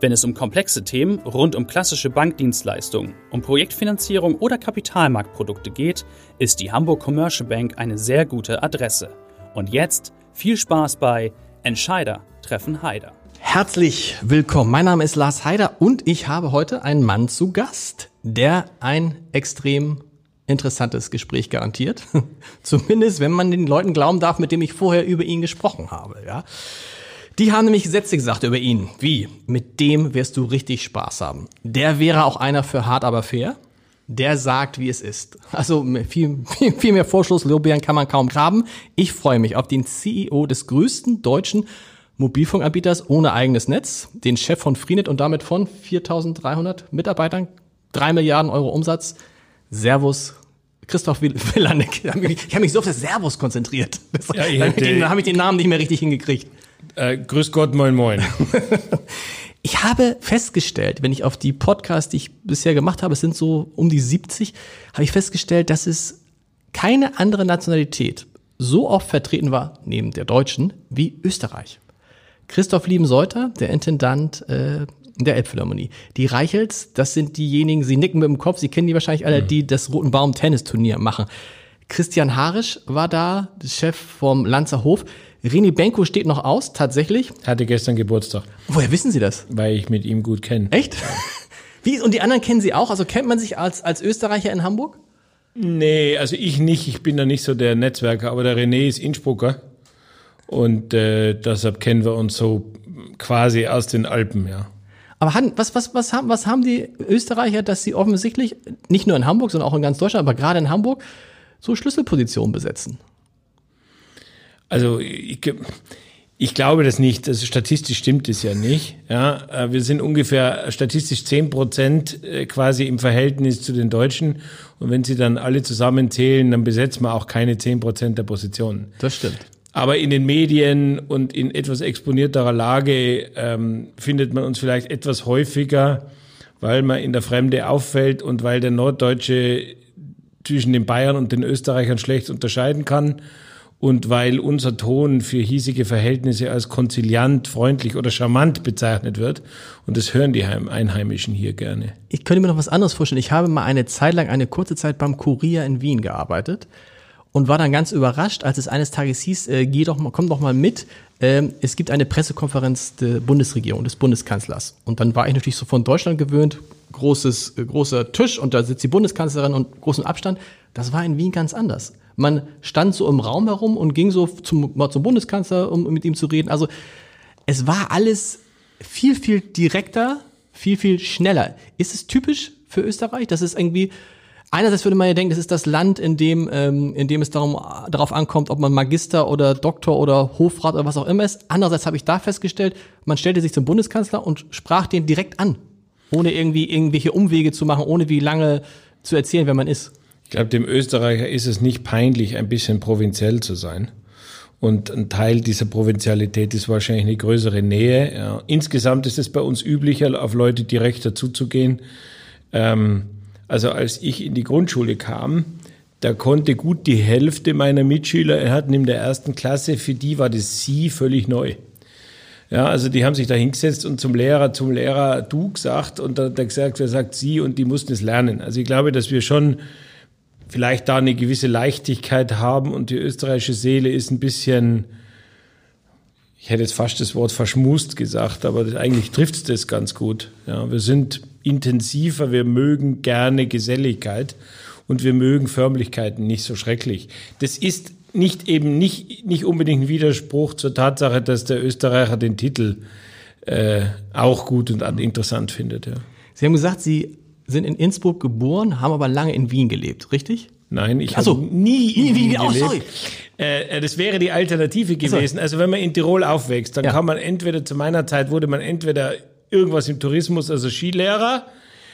Wenn es um komplexe Themen rund um klassische Bankdienstleistungen, um Projektfinanzierung oder Kapitalmarktprodukte geht, ist die Hamburg Commercial Bank eine sehr gute Adresse. Und jetzt viel Spaß bei Entscheider treffen Heider. Herzlich willkommen. Mein Name ist Lars Heider und ich habe heute einen Mann zu Gast, der ein extrem interessantes Gespräch garantiert. Zumindest, wenn man den Leuten glauben darf, mit dem ich vorher über ihn gesprochen habe, ja. Die haben nämlich Sätze gesagt über ihn. Wie? Mit dem wirst du richtig Spaß haben. Der wäre auch einer für hart, aber fair. Der sagt, wie es ist. Also viel, viel, viel mehr Vorschlusslorbeeren kann man kaum graben. Ich freue mich auf den CEO des größten deutschen Mobilfunkanbieters ohne eigenes Netz, den Chef von Freenet und damit von 4300 Mitarbeitern, drei Milliarden Euro Umsatz. Servus, Christoph Willanek. Ich habe mich so auf das Servus konzentriert. Ja, da habe ich den Namen nicht mehr richtig hingekriegt. Äh, grüß Gott, moin, moin. ich habe festgestellt, wenn ich auf die Podcasts, die ich bisher gemacht habe, es sind so um die 70, habe ich festgestellt, dass es keine andere Nationalität so oft vertreten war, neben der Deutschen, wie Österreich. Christoph Lieben-Seuter, der Intendant äh, der Elbphilharmonie. Die Reichels, das sind diejenigen, sie nicken mit dem Kopf, sie kennen die wahrscheinlich alle, die das Roten Baum Tennisturnier machen. Christian Harisch war da, Chef vom Lanzer Hof. René Benko steht noch aus, tatsächlich. Hatte gestern Geburtstag. Woher wissen Sie das? Weil ich mit ihm gut kenne. Echt? Wie, und die anderen kennen Sie auch? Also kennt man sich als, als Österreicher in Hamburg? Nee, also ich nicht. Ich bin da nicht so der Netzwerker, aber der René ist Innsbrucker. Und äh, deshalb kennen wir uns so quasi aus den Alpen, ja. Aber was, was, was, haben, was haben die Österreicher, dass sie offensichtlich nicht nur in Hamburg, sondern auch in ganz Deutschland, aber gerade in Hamburg so Schlüsselpositionen besetzen? Also ich, ich glaube das nicht. Also statistisch stimmt es ja nicht. Ja, äh, wir sind ungefähr statistisch zehn Prozent äh, quasi im Verhältnis zu den Deutschen. Und wenn Sie dann alle zusammenzählen, dann besetzen wir auch keine zehn Prozent der Positionen. Das stimmt. Aber in den Medien und in etwas exponierterer Lage ähm, findet man uns vielleicht etwas häufiger, weil man in der Fremde auffällt und weil der Norddeutsche zwischen den Bayern und den Österreichern schlecht unterscheiden kann und weil unser Ton für hiesige Verhältnisse als konziliant, freundlich oder charmant bezeichnet wird. Und das hören die Einheimischen hier gerne. Ich könnte mir noch was anderes vorstellen. Ich habe mal eine Zeit lang, eine kurze Zeit beim Kurier in Wien gearbeitet und war dann ganz überrascht, als es eines Tages hieß, äh, geh doch mal, komm doch mal mit. Ähm, es gibt eine Pressekonferenz der Bundesregierung, des Bundeskanzlers. Und dann war ich natürlich so von Deutschland gewöhnt, großes, äh, großer Tisch und da sitzt die Bundeskanzlerin und großen Abstand. Das war in Wien ganz anders. Man stand so im Raum herum und ging so zum, mal zum Bundeskanzler, um mit ihm zu reden. Also es war alles viel, viel direkter, viel, viel schneller. Ist es typisch für Österreich, dass es irgendwie Einerseits würde man ja denken, das ist das Land, in dem, ähm, in dem es darum, darauf ankommt, ob man Magister oder Doktor oder Hofrat oder was auch immer ist. Andererseits habe ich da festgestellt, man stellte sich zum Bundeskanzler und sprach den direkt an, ohne irgendwie irgendwelche Umwege zu machen, ohne wie lange zu erzählen, wer man ist. Ich glaube, dem Österreicher ist es nicht peinlich, ein bisschen provinziell zu sein. Und ein Teil dieser Provinzialität ist wahrscheinlich eine größere Nähe. Ja. Insgesamt ist es bei uns üblicher, auf Leute direkt dazuzugehen. Ähm, also als ich in die Grundschule kam, da konnte gut die Hälfte meiner Mitschüler, er hatten in der ersten Klasse, für die war das Sie völlig neu. Ja, also die haben sich da hingesetzt und zum Lehrer, zum Lehrer du gesagt und da hat er gesagt, wer sagt Sie und die mussten es lernen. Also ich glaube, dass wir schon vielleicht da eine gewisse Leichtigkeit haben und die österreichische Seele ist ein bisschen, ich hätte jetzt fast das Wort verschmust gesagt, aber eigentlich trifft es das ganz gut. Ja, wir sind intensiver, wir mögen gerne Geselligkeit und wir mögen Förmlichkeiten nicht so schrecklich. Das ist nicht eben nicht, nicht unbedingt ein Widerspruch zur Tatsache, dass der Österreicher den Titel äh, auch gut und interessant findet. Ja. Sie haben gesagt, Sie sind in Innsbruck geboren, haben aber lange in Wien gelebt, richtig? Nein, ich habe nie in nie, Wien gelebt. Oh, sorry. Äh, äh, das wäre die Alternative gewesen. Also wenn man in Tirol aufwächst, dann ja. kann man entweder zu meiner Zeit wurde man entweder irgendwas im Tourismus, also Skilehrer.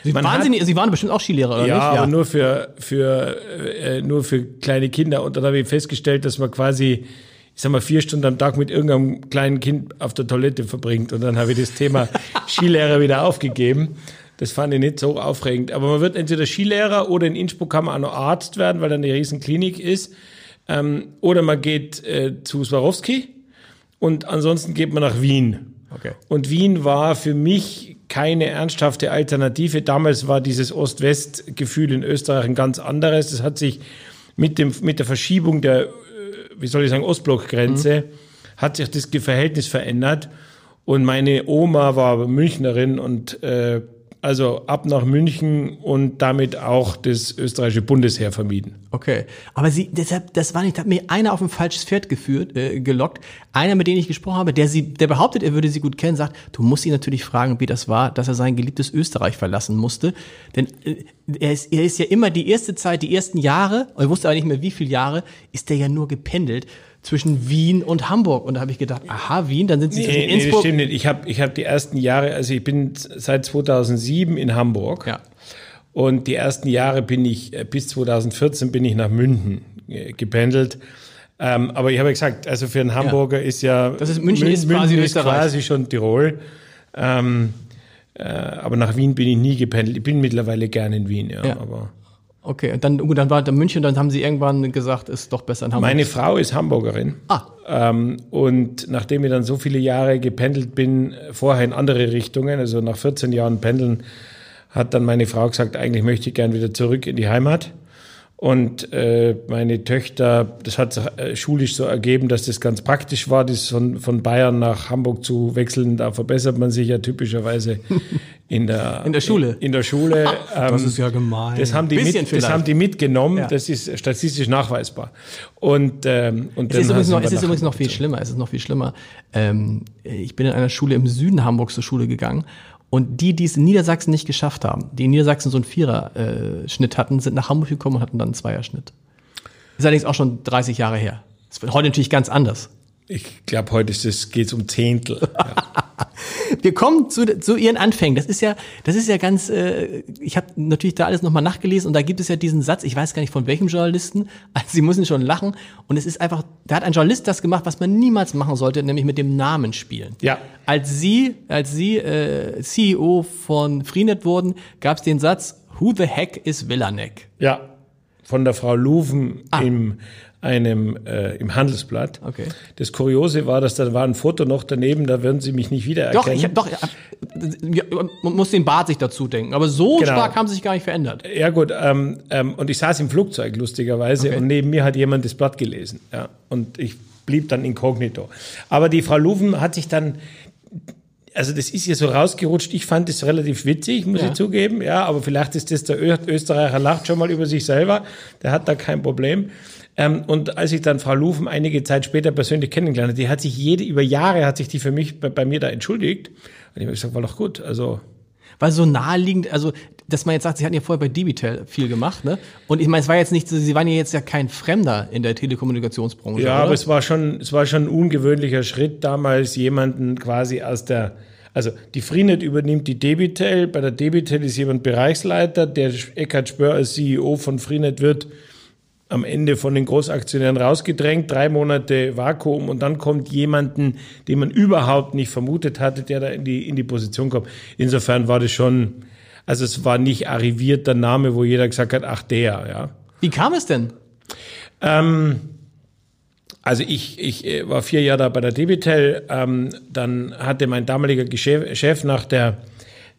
Sie, waren, hat- Sie, Sie waren bestimmt auch Skilehrer, oder ja, nicht? aber nur für, für, äh, nur für kleine Kinder. Und dann habe ich festgestellt, dass man quasi, ich sag mal, vier Stunden am Tag mit irgendeinem kleinen Kind auf der Toilette verbringt. Und dann habe ich das Thema Skilehrer wieder aufgegeben. Das fand ich nicht so aufregend. Aber man wird entweder Skilehrer oder in Innsbruck kann man auch noch Arzt werden, weil da eine riesen Klinik ist. Ähm, oder man geht äh, zu Swarovski und ansonsten geht man nach Wien. Okay. Und Wien war für mich keine ernsthafte Alternative. Damals war dieses Ost-West-Gefühl in Österreich ein ganz anderes. Das hat sich mit, dem, mit der Verschiebung der, äh, wie soll ich sagen, Ostblockgrenze, hat sich das Verhältnis verändert. Und meine Oma war Münchnerin und äh, also ab nach München und damit auch das österreichische Bundesheer vermieden. Okay, aber sie, deshalb, das war nicht, hat mir einer auf ein falsches Pferd geführt, äh, gelockt. Einer, mit dem ich gesprochen habe, der sie, der behauptet, er würde sie gut kennen, sagt, du musst ihn natürlich fragen, wie das war, dass er sein geliebtes Österreich verlassen musste. Denn äh, er ist, er ist ja immer die erste Zeit, die ersten Jahre, ich wusste aber nicht mehr, wie viele Jahre, ist der ja nur gependelt zwischen Wien und Hamburg. Und da habe ich gedacht, aha, Wien, dann sind sie zwischen Nee, nee, das Innsbruck. stimmt nicht. Ich habe ich hab die ersten Jahre, also ich bin seit 2007 in Hamburg. Ja. Und die ersten Jahre bin ich, äh, bis 2014 bin ich nach München äh, gependelt. Ähm, aber ich habe ja gesagt, also für einen Hamburger ist ja. Das ist- München ist quasi Österreich. quasi schon Tirol. Ähm, äh, aber nach Wien bin ich nie gependelt. Ich bin mittlerweile gerne in Wien, ja. Ja. Aber Okay, und dann, gut, dann war da München, dann haben sie irgendwann gesagt, ist doch besser in Hamburg. meine Frau ist Hamburgerin. ah, Ähm, und nachdem ich dann so viele Jahre gependelt bin, vorher in andere Richtungen, also nach 14 Jahren Pendeln, hat dann meine Frau gesagt, eigentlich möchte ich gern wieder zurück in die Heimat. Und äh, meine Töchter, das hat sich äh, schulisch so ergeben, dass das ganz praktisch war, das von, von Bayern nach Hamburg zu wechseln. Da verbessert man sich ja typischerweise in der, In der Schule. In, der Schule. das Ähm, ist ja gemein. das haben die, mit, das haben die mitgenommen, Ja. das ist statistisch nachweisbar. Und, ähm, und Es ist, übrigens noch, es ist übrigens noch viel schlimmer. Es ist noch viel schlimmer. Ähm, ich bin in einer Schule im Süden Hamburgs zur Schule gegangen. Und die, die es in Niedersachsen nicht geschafft haben, die in Niedersachsen so einen Vierer-Schnitt hatten, sind nach Hamburg gekommen und hatten dann einen Zweierschnitt. Ist allerdings auch schon 30 Jahre her. Das wird heute natürlich ganz anders. Ich glaube, heute ist es, um Zehntel. Wir kommen zu, zu ihren Anfängen. Das ist ja, das ist ja ganz. Äh, ich habe natürlich da alles nochmal nachgelesen und da gibt es ja diesen Satz. Ich weiß gar nicht von welchem Journalisten. Also Sie müssen schon lachen. Und es ist einfach. Da hat ein Journalist das gemacht, was man niemals machen sollte, nämlich mit dem Namen spielen. Ja. Als Sie, als Sie äh, CEO von Freenet wurden, gab es den Satz: Who the heck is Villanek? Ja, von der Frau Luven Ah. im, einem, äh, im Handelsblatt. Okay. Das Kuriose war, dass da war ein Foto noch daneben, da würden Sie mich nicht wiedererkennen. Doch, ich hab, doch, ja, ja, man muss den Bart sich dazu denken. Aber so Genau. stark haben sie sich gar nicht verändert. Ja gut, ähm, ähm, und ich saß im Flugzeug lustigerweise Okay. und neben mir hat jemand das Blatt gelesen. Ja, und ich blieb dann inkognito. Aber die Frau Luven hat sich dann, also das ist ihr so rausgerutscht. Ich fand es relativ witzig, muss Ja. ich zugeben. Ja, aber vielleicht ist das der Österreicher lacht schon mal über sich selber. Der hat da kein Problem. Ähm, und als ich dann Frau Luven einige Zeit später persönlich kennengelernt habe, die hat sich jede, über Jahre hat sich die für mich bei, bei mir da entschuldigt. Und ich habe gesagt, war doch gut. Also, Weil so naheliegend, also, dass man jetzt sagt, sie hatten ja vorher bei Debitel viel gemacht, ne? Und ich meine, es war jetzt nicht so, sie waren ja jetzt ja kein Fremder in der Telekommunikationsbranche. Ja, oder? aber es war schon, es war schon ein ungewöhnlicher Schritt, damals jemanden quasi aus der, also die Freenet übernimmt die Debitel. Bei der Debitel ist jemand Bereichsleiter. Der Eckhard Spör als CEO von Freenet wird am Ende von den Großaktionären rausgedrängt, drei Monate Vakuum und dann kommt jemanden, den man überhaupt nicht vermutet hatte, der da in die, in die Position kommt. Insofern war das schon, also es war nicht arrivierter Name, wo jeder gesagt hat, ach der, ja. Wie kam es denn? Also ich, ich äh, war vier Jahre da bei der Debitel. Ähm, dann hatte mein damaliger Chef nach der,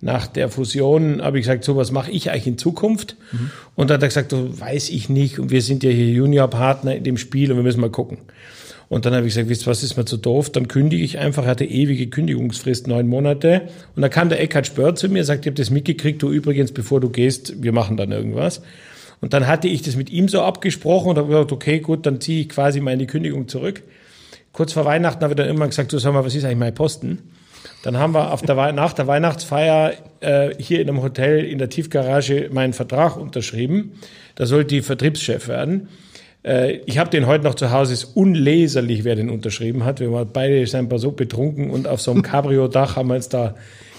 nach der Fusion, habe ich gesagt, so was mache ich eigentlich in Zukunft? Und dann hat er gesagt, so weiß ich nicht. Und wir sind ja hier Juniorpartner in dem Spiel und wir müssen mal gucken. Und dann habe ich gesagt, wisst ihr was, ist mir zu doof, dann kündige ich einfach, Er hatte ewige Kündigungsfrist, neun Monate. Und dann kam der Eckhard Spör zu mir, sagt, ich habe das mitgekriegt, du übrigens, bevor du gehst, wir machen dann irgendwas. Und dann hatte ich das mit ihm so abgesprochen und habe gesagt, okay, gut, dann ziehe ich quasi meine Kündigung zurück. Kurz vor Weihnachten habe ich dann irgendwann gesagt, so sag mal, was ist eigentlich mein Posten? Dann haben wir auf der, nach der Weihnachtsfeier äh, hier in einem Hotel in der Tiefgarage meinen Vertrag unterschrieben. Da sollte ich Vertriebschef werden. Äh, ich habe den heute noch zu Hause, ist unleserlich, wer den unterschrieben hat. Wir waren beide scheinbar so betrunken und auf so einem Cabrio-Dach haben wir uns da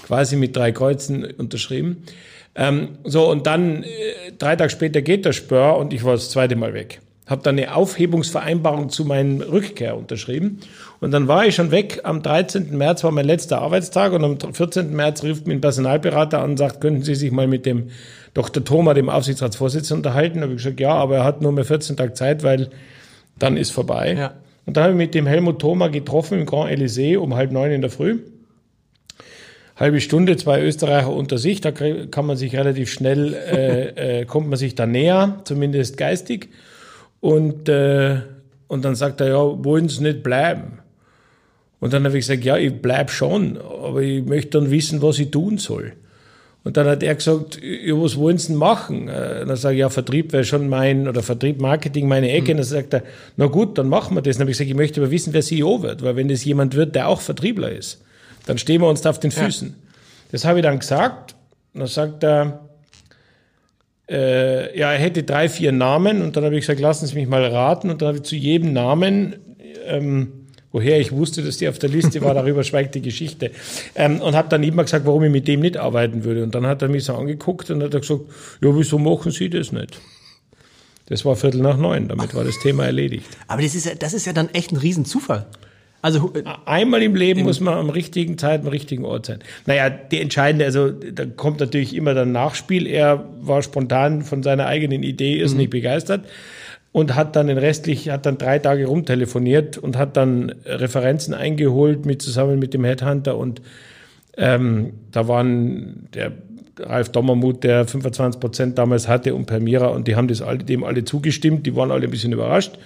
quasi mit drei Kreuzen unterschrieben. Ähm, so, und dann äh, drei Tage später geht der Spör und ich war das zweite Mal weg. Habe dann eine Aufhebungsvereinbarung zu meinem Rückkehr unterschrieben. Und dann war ich schon weg. Am 13. März war mein letzter Arbeitstag und am 14. März rief mich ein Personalberater an und sagt, könnten Sie sich mal mit dem Dr. Thoma, dem Aufsichtsratsvorsitzenden, unterhalten? Da habe ich gesagt, ja, aber er hat nur mehr 14 Tage Zeit, weil dann ist vorbei. Ja. Und dann habe ich mit dem Helmut Thoma getroffen im Grand Elysée um halb neun in der Früh. Halbe Stunde, zwei Österreicher unter sich, da kann man sich relativ schnell, äh, äh, kommt man sich da näher, zumindest geistig. Und, äh, und dann sagt er, ja, wollen Sie nicht bleiben? Und dann habe ich gesagt, ja, ich bleib schon, aber ich möchte dann wissen, was ich tun soll. Und dann hat er gesagt, ja, was wollen Sie denn machen? Äh, dann sage ich, ja, Vertrieb wäre schon mein, oder Vertrieb, Marketing meine Ecke. Mhm. Und dann sagt er, na gut, dann machen wir das. Dann habe ich gesagt, ich möchte aber wissen, wer CEO wird, weil wenn das jemand wird, der auch Vertriebler ist, dann stehen wir uns da auf den Füßen. Ja. Das habe ich dann gesagt. Und dann sagt er, äh, ja, er hätte drei, vier Namen. Und dann habe ich gesagt, lassen Sie mich mal raten. Und dann habe ich zu jedem Namen ähm, woher ich wusste, dass die auf der Liste war, darüber schweigt die Geschichte. Ähm, und habe dann immer gesagt, warum ich mit dem nicht arbeiten würde. Und dann hat er mich so angeguckt und hat gesagt, ja, wieso machen Sie das nicht? Das war Viertel nach neun, damit war das Thema erledigt. Aber das ist ja, das ist ja dann echt ein Riesenzufall. Also äh, einmal im Leben muss man am richtigen Zeit, am richtigen Ort sein. Naja, die entscheidende, also da kommt natürlich immer dann Nachspiel. Er war spontan von seiner eigenen Idee irrsinnig mhm. begeistert und hat dann den restlich, hat dann drei Tage rumtelefoniert und hat dann Referenzen eingeholt mit zusammen mit dem Headhunter und ähm, da waren der Ralf Dommermuth, der 25 Prozent damals hatte und Permira und die haben das alle, dem alle zugestimmt, die waren alle ein bisschen überrascht.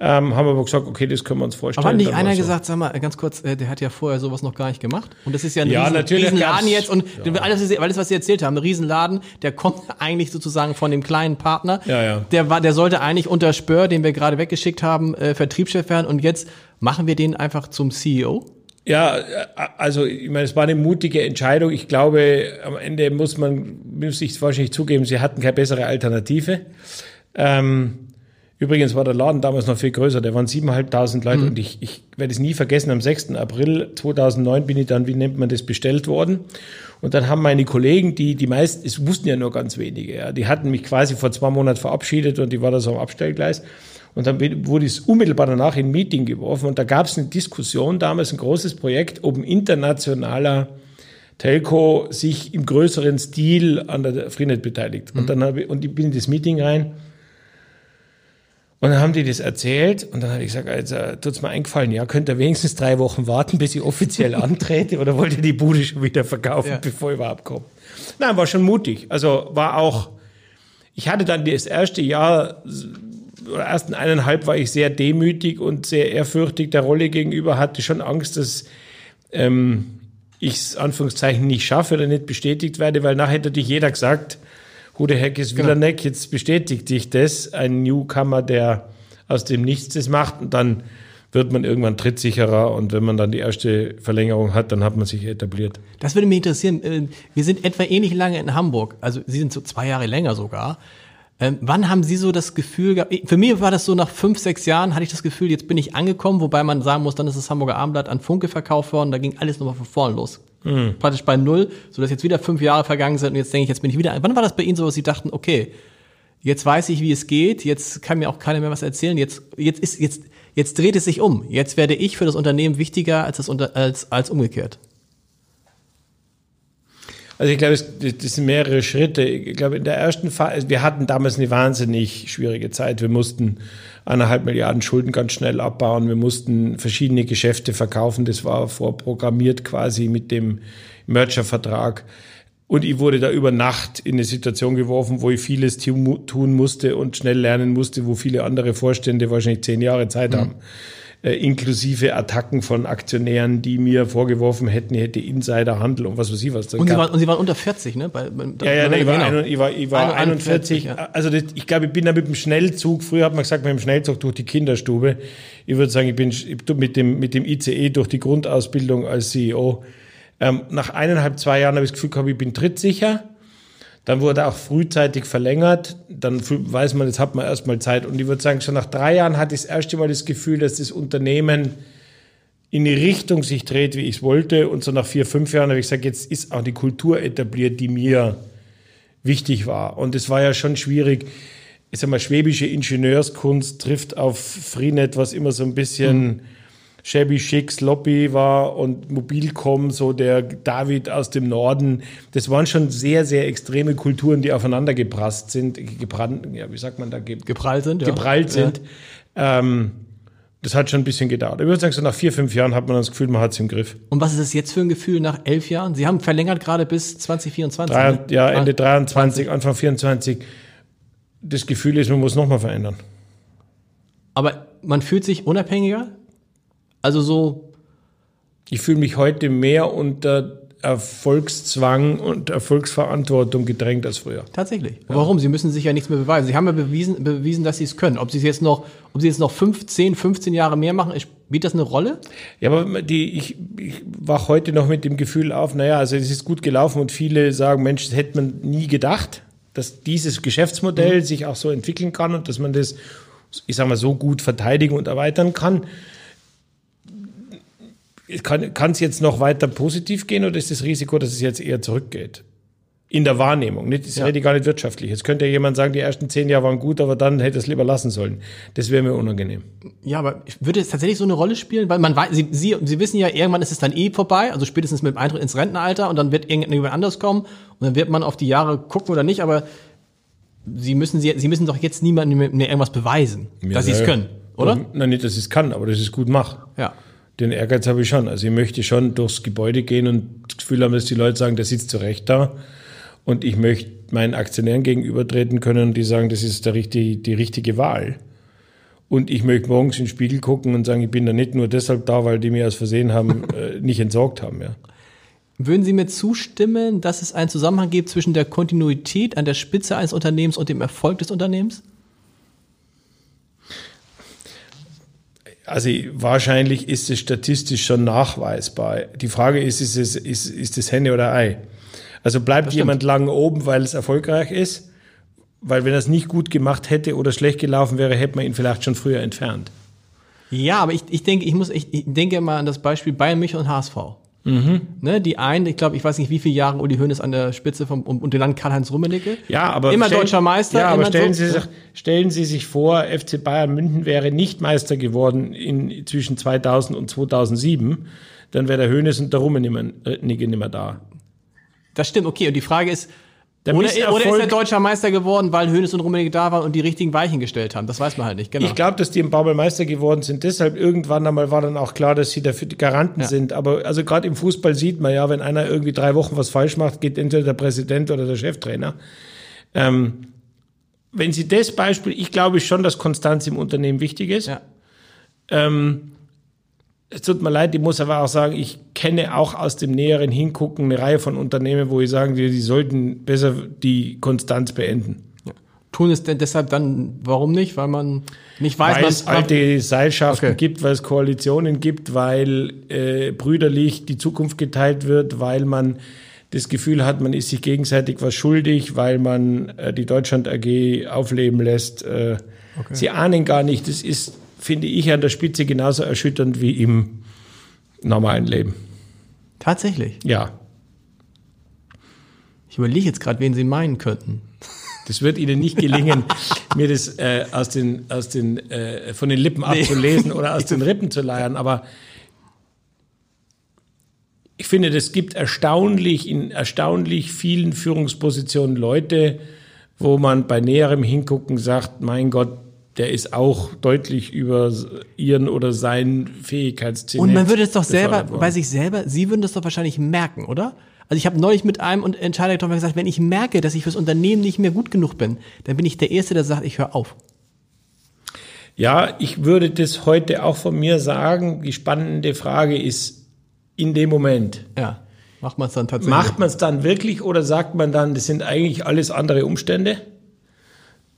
Ähm, haben aber gesagt, okay, das können wir uns vorstellen. Aber hat nicht einer so. gesagt, sag mal, ganz kurz, äh, der hat ja vorher sowas noch gar nicht gemacht. Und das ist ja ein ja, riesen, Riesenladen jetzt. Und ja. alles, alles, was Sie erzählt haben, ein Riesenladen, der kommt eigentlich sozusagen von dem kleinen Partner. Ja, ja. Der, war, der sollte eigentlich unter Spör, den wir gerade weggeschickt haben, äh, Vertriebschef werden. Und jetzt machen wir den einfach zum CEO? Ja, also ich meine, es war eine mutige Entscheidung. Ich glaube, am Ende muss man, muss ich wahrscheinlich zugeben, sie hatten keine bessere Alternative. Ähm, Übrigens war der Laden damals noch viel größer, der waren 7.500 Leute mhm. und ich, ich werde es nie vergessen, am 6. April 2009 bin ich dann, wie nennt man das, bestellt worden. Und dann haben meine Kollegen, die, die meisten, es wussten ja nur ganz wenige, ja, die hatten mich quasi vor zwei Monaten verabschiedet und die war da so am Abstellgleis. Und dann wurde es unmittelbar danach in ein Meeting geworfen und da gab es eine Diskussion, damals ein großes Projekt, ob ein internationaler Telco sich im größeren Stil an der Freenet beteiligt. Mhm. Und dann habe ich, und ich bin in das Meeting rein und dann haben die das erzählt und dann habe ich gesagt, also tut's mir eingefallen, ja, könnt ihr wenigstens drei Wochen warten, bis ich offiziell antrete oder wollt ihr die Bude schon wieder verkaufen, ja. bevor ich überhaupt komme? Nein, war schon mutig. Also war auch, ich hatte dann das erste Jahr oder ersten eineinhalb war ich sehr demütig und sehr ehrfürchtig der Rolle gegenüber, hatte schon Angst, dass ähm, ich es Anführungszeichen nicht schaffe oder nicht bestätigt werde, weil nachher hätte natürlich jeder gesagt, Who the heck is Villanek? Genau. Jetzt bestätigt sich das, ein Newcomer, der aus dem Nichts das macht und dann wird man irgendwann trittsicherer und wenn man dann die erste Verlängerung hat, dann hat man sich etabliert. Das würde mich interessieren. Äh, wir sind etwa ähnlich lange in Hamburg, also Sie sind so zwei Jahre länger sogar. Ähm, wann haben Sie so das Gefühl gehabt, für mich war das so nach fünf, sechs Jahren, hatte ich das Gefühl, jetzt bin ich angekommen, wobei man sagen muss, dann ist das Hamburger Abendblatt an Funke verkauft worden, da ging alles nochmal von vorn los. Mhm. Praktisch bei null, sodass jetzt wieder fünf Jahre vergangen sind und jetzt denke ich, jetzt bin ich wieder. Wann war das bei Ihnen so, dass Sie dachten, okay, jetzt weiß ich, wie es geht, jetzt kann mir auch keiner mehr was erzählen, jetzt, jetzt ist, jetzt, jetzt dreht es sich um. Jetzt werde ich für das Unternehmen wichtiger als das unter, als, als umgekehrt. Also ich glaube, das sind mehrere Schritte. Ich glaube, in der ersten Phase, wir hatten damals eine wahnsinnig schwierige Zeit. Wir mussten eineinhalb Milliarden Schulden ganz schnell abbauen. Wir mussten verschiedene Geschäfte verkaufen. Das war vorprogrammiert quasi mit dem Merger-Vertrag. Und ich wurde da über Nacht in eine Situation geworfen, wo ich vieles tun musste und schnell lernen musste, wo viele andere Vorstände wahrscheinlich zehn Jahre Zeit mhm. haben inklusive Attacken von Aktionären, die mir vorgeworfen hätten, ich hätte Insiderhandel und was weiß ich was. Und Sie, waren, und Sie waren unter 40, ne? Bei, bei, ja, ja, nee, ich, war genau. ein, ich war, ich war 41. 41 ja. Also das, ich glaube, ich bin da mit dem Schnellzug, früher hat man gesagt, mit dem Schnellzug durch die Kinderstube. Ich würde sagen, ich bin mit, dem, mit dem ICE durch die Grundausbildung als CEO. Ähm, nach eineinhalb, zwei Jahren habe ich das Gefühl gehabt, ich bin trittsicher dann wurde auch frühzeitig verlängert. Dann weiß man, jetzt hat man erstmal Zeit. Und ich würde sagen, schon nach drei Jahren hatte ich das erste Mal das Gefühl, dass das Unternehmen in die Richtung sich dreht, wie ich es wollte. Und so nach vier, fünf Jahren habe ich gesagt, jetzt ist auch die Kultur etabliert, die mir wichtig war. Und es war ja schon schwierig. Ich sag mal, schwäbische Ingenieurskunst trifft auf Freenet, was immer so ein bisschen mhm. Shabby chic, sloppy war und Mobilcom, so der David aus dem Norden. Das waren schon sehr, sehr extreme Kulturen, die aufeinander geprasst sind, gebrannt, ja, wie sagt man da? Ge geprallt sind, ja. Geprallt sind. Ja. Ähm, das hat schon ein bisschen gedauert. Ich würde sagen, so nach vier, fünf Jahren hat man das Gefühl, man hat es im Griff. Und was ist es jetzt für ein Gefühl nach elf Jahren? Sie haben verlängert gerade bis 2024. Drei, ne? Ja, Ende 23, Anfang 24. Das Gefühl ist, man muss nochmal verändern. Aber man fühlt sich unabhängiger? Also so. Ich fühle mich heute mehr unter Erfolgszwang und Erfolgsverantwortung gedrängt als früher. Tatsächlich. Ja. Warum? Sie müssen sich ja nichts mehr beweisen. Sie haben ja bewiesen, bewiesen dass Sie es können. Ob Sie es jetzt noch, ob Sie jetzt noch 15, 15 Jahre mehr machen, spielt das eine Rolle? Ja, aber die, ich, ich wach heute noch mit dem Gefühl auf, naja, also es ist gut gelaufen und viele sagen, Mensch, das hätte man nie gedacht, dass dieses Geschäftsmodell mhm. sich auch so entwickeln kann und dass man das, ich sag mal, so gut verteidigen und erweitern kann kann es jetzt noch weiter positiv gehen oder ist das Risiko, dass es jetzt eher zurückgeht? In der Wahrnehmung. Nicht, das ja. rede ich gar nicht wirtschaftlich. Jetzt könnte ja jemand sagen, die ersten zehn Jahre waren gut, aber dann hätte es lieber lassen sollen. Das wäre mir unangenehm. Ja, aber würde es tatsächlich so eine Rolle spielen? Weil man weiß, Sie, Sie, Sie wissen ja, irgendwann ist es dann eh vorbei, also spätestens mit dem Eintritt ins Rentenalter und dann wird irgendjemand anders kommen und dann wird man auf die Jahre gucken oder nicht, aber Sie müssen, Sie, Sie müssen doch jetzt niemandem mehr irgendwas beweisen, ja, dass Sie es können, oder? Nein, nicht, dass ich es kann, aber dass ich es gut mache. Ja den Ehrgeiz habe ich schon. Also ich möchte schon durchs Gebäude gehen und das Gefühl haben, dass die Leute sagen, der sitzt zu Recht da. Und ich möchte meinen Aktionären gegenübertreten können und die sagen, das ist der richtige, die richtige Wahl. Und ich möchte morgens in den Spiegel gucken und sagen, ich bin da nicht nur deshalb da, weil die mir aus Versehen haben, äh, nicht entsorgt haben. Ja. Würden Sie mir zustimmen, dass es einen Zusammenhang gibt zwischen der Kontinuität an der Spitze eines Unternehmens und dem Erfolg des Unternehmens? Also wahrscheinlich ist es statistisch schon nachweisbar. Die Frage ist, ist es ist, ist es Henne oder Ei? Also bleibt jemand lang oben, weil es erfolgreich ist? Weil wenn er es nicht gut gemacht hätte oder schlecht gelaufen wäre, hätte man ihn vielleicht schon früher entfernt. Ja, aber ich, ich denke, ich muss, ich, ich denke mal an das Beispiel Bayern München und HSV. Mhm. Ne, die einen, ich glaube, ich weiß nicht, wie viele Jahre Uli Hoeneß an der Spitze vom und, und dann Karl-Heinz Rummenigge. Ja, aber immer stellen, deutscher Meister. Ja, aber stellen so, Sie sich, stellen Sie sich vor, FC Bayern München wäre nicht Meister geworden in zwischen 2000 und 2007, dann wäre der Hoeneß und der Rummenigge nicht mehr da. Das stimmt, okay. Und die Frage ist, oder, oder, ist er deutscher Meister geworden, weil Hönes und Rummenigge da waren und die richtigen Weichen gestellt haben? Das weiß man halt nicht. Genau. Ich glaube, dass die im Baumel Meister geworden sind. Deshalb irgendwann einmal war dann auch klar, dass sie dafür die Garanten ja. sind. Aber also gerade im Fußball sieht man ja, wenn einer irgendwie drei Wochen was falsch macht, geht entweder der Präsident oder der Cheftrainer. Ähm, wenn Sie das Beispiel, ich glaube schon, dass Konstanz im Unternehmen wichtig ist. Ja. Ähm, es tut mir leid, ich muss aber auch sagen, ich kenne auch aus dem näheren Hingucken eine Reihe von Unternehmen, wo ich sagen würde, die sollten besser die Konstanz beenden. Ja. Tun es denn deshalb dann, warum nicht? Weil man nicht weiß, weil es alte Seilschaften okay. gibt, weil es Koalitionen gibt, weil äh, brüderlich die Zukunft geteilt wird, weil man das Gefühl hat, man ist sich gegenseitig was schuldig, weil man äh, die Deutschland AG aufleben lässt. Äh, okay. Sie ahnen gar nicht, das ist finde ich an der Spitze genauso erschütternd wie im normalen Leben. Tatsächlich? Ja. Ich überlege jetzt gerade, wen Sie meinen könnten. Das wird Ihnen nicht gelingen, mir das äh, aus den, aus den, äh, von den Lippen nee. abzulesen oder aus den Rippen zu leiern, aber ich finde, es gibt erstaunlich, in erstaunlich vielen Führungspositionen Leute, wo man bei näherem Hingucken sagt, mein Gott, der ist auch deutlich über ihren oder seinen Fähigkeitszenit. Und man würde es doch selber, bei sich selber, Sie würden das doch wahrscheinlich merken, oder? Also ich habe neulich mit einem Entscheider getroffen gesagt, wenn ich merke, dass ich fürs Unternehmen nicht mehr gut genug bin, dann bin ich der Erste, der sagt, ich höre auf. Ja, ich würde das heute auch von mir sagen. Die spannende Frage ist in dem Moment. Ja. Macht man es dann tatsächlich? Macht man es dann wirklich oder sagt man dann, das sind eigentlich alles andere Umstände?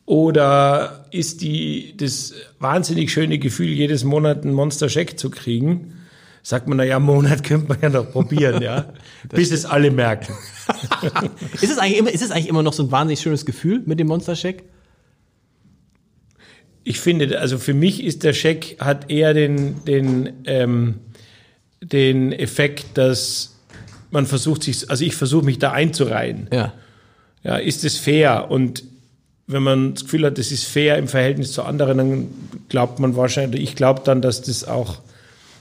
Oder ist die, das wahnsinnig schöne Gefühl, jedes Monat einen Monster-Scheck zu kriegen? Sagt man, na ja, Monat könnte man ja noch probieren, ja. Bis es alle merken. ist, es eigentlich immer, ist es eigentlich immer noch so ein wahnsinnig schönes Gefühl mit dem Monster-Scheck? Ich finde, also für mich ist der Scheck, hat eher den, den, ähm, den Effekt, dass man versucht sich, also ich versuche mich da einzureihen. Ja. Ja, ist es fair? Und wenn man das Gefühl hat, das ist fair im Verhältnis zu anderen, dann glaubt man wahrscheinlich, ich glaube dann, dass das auch,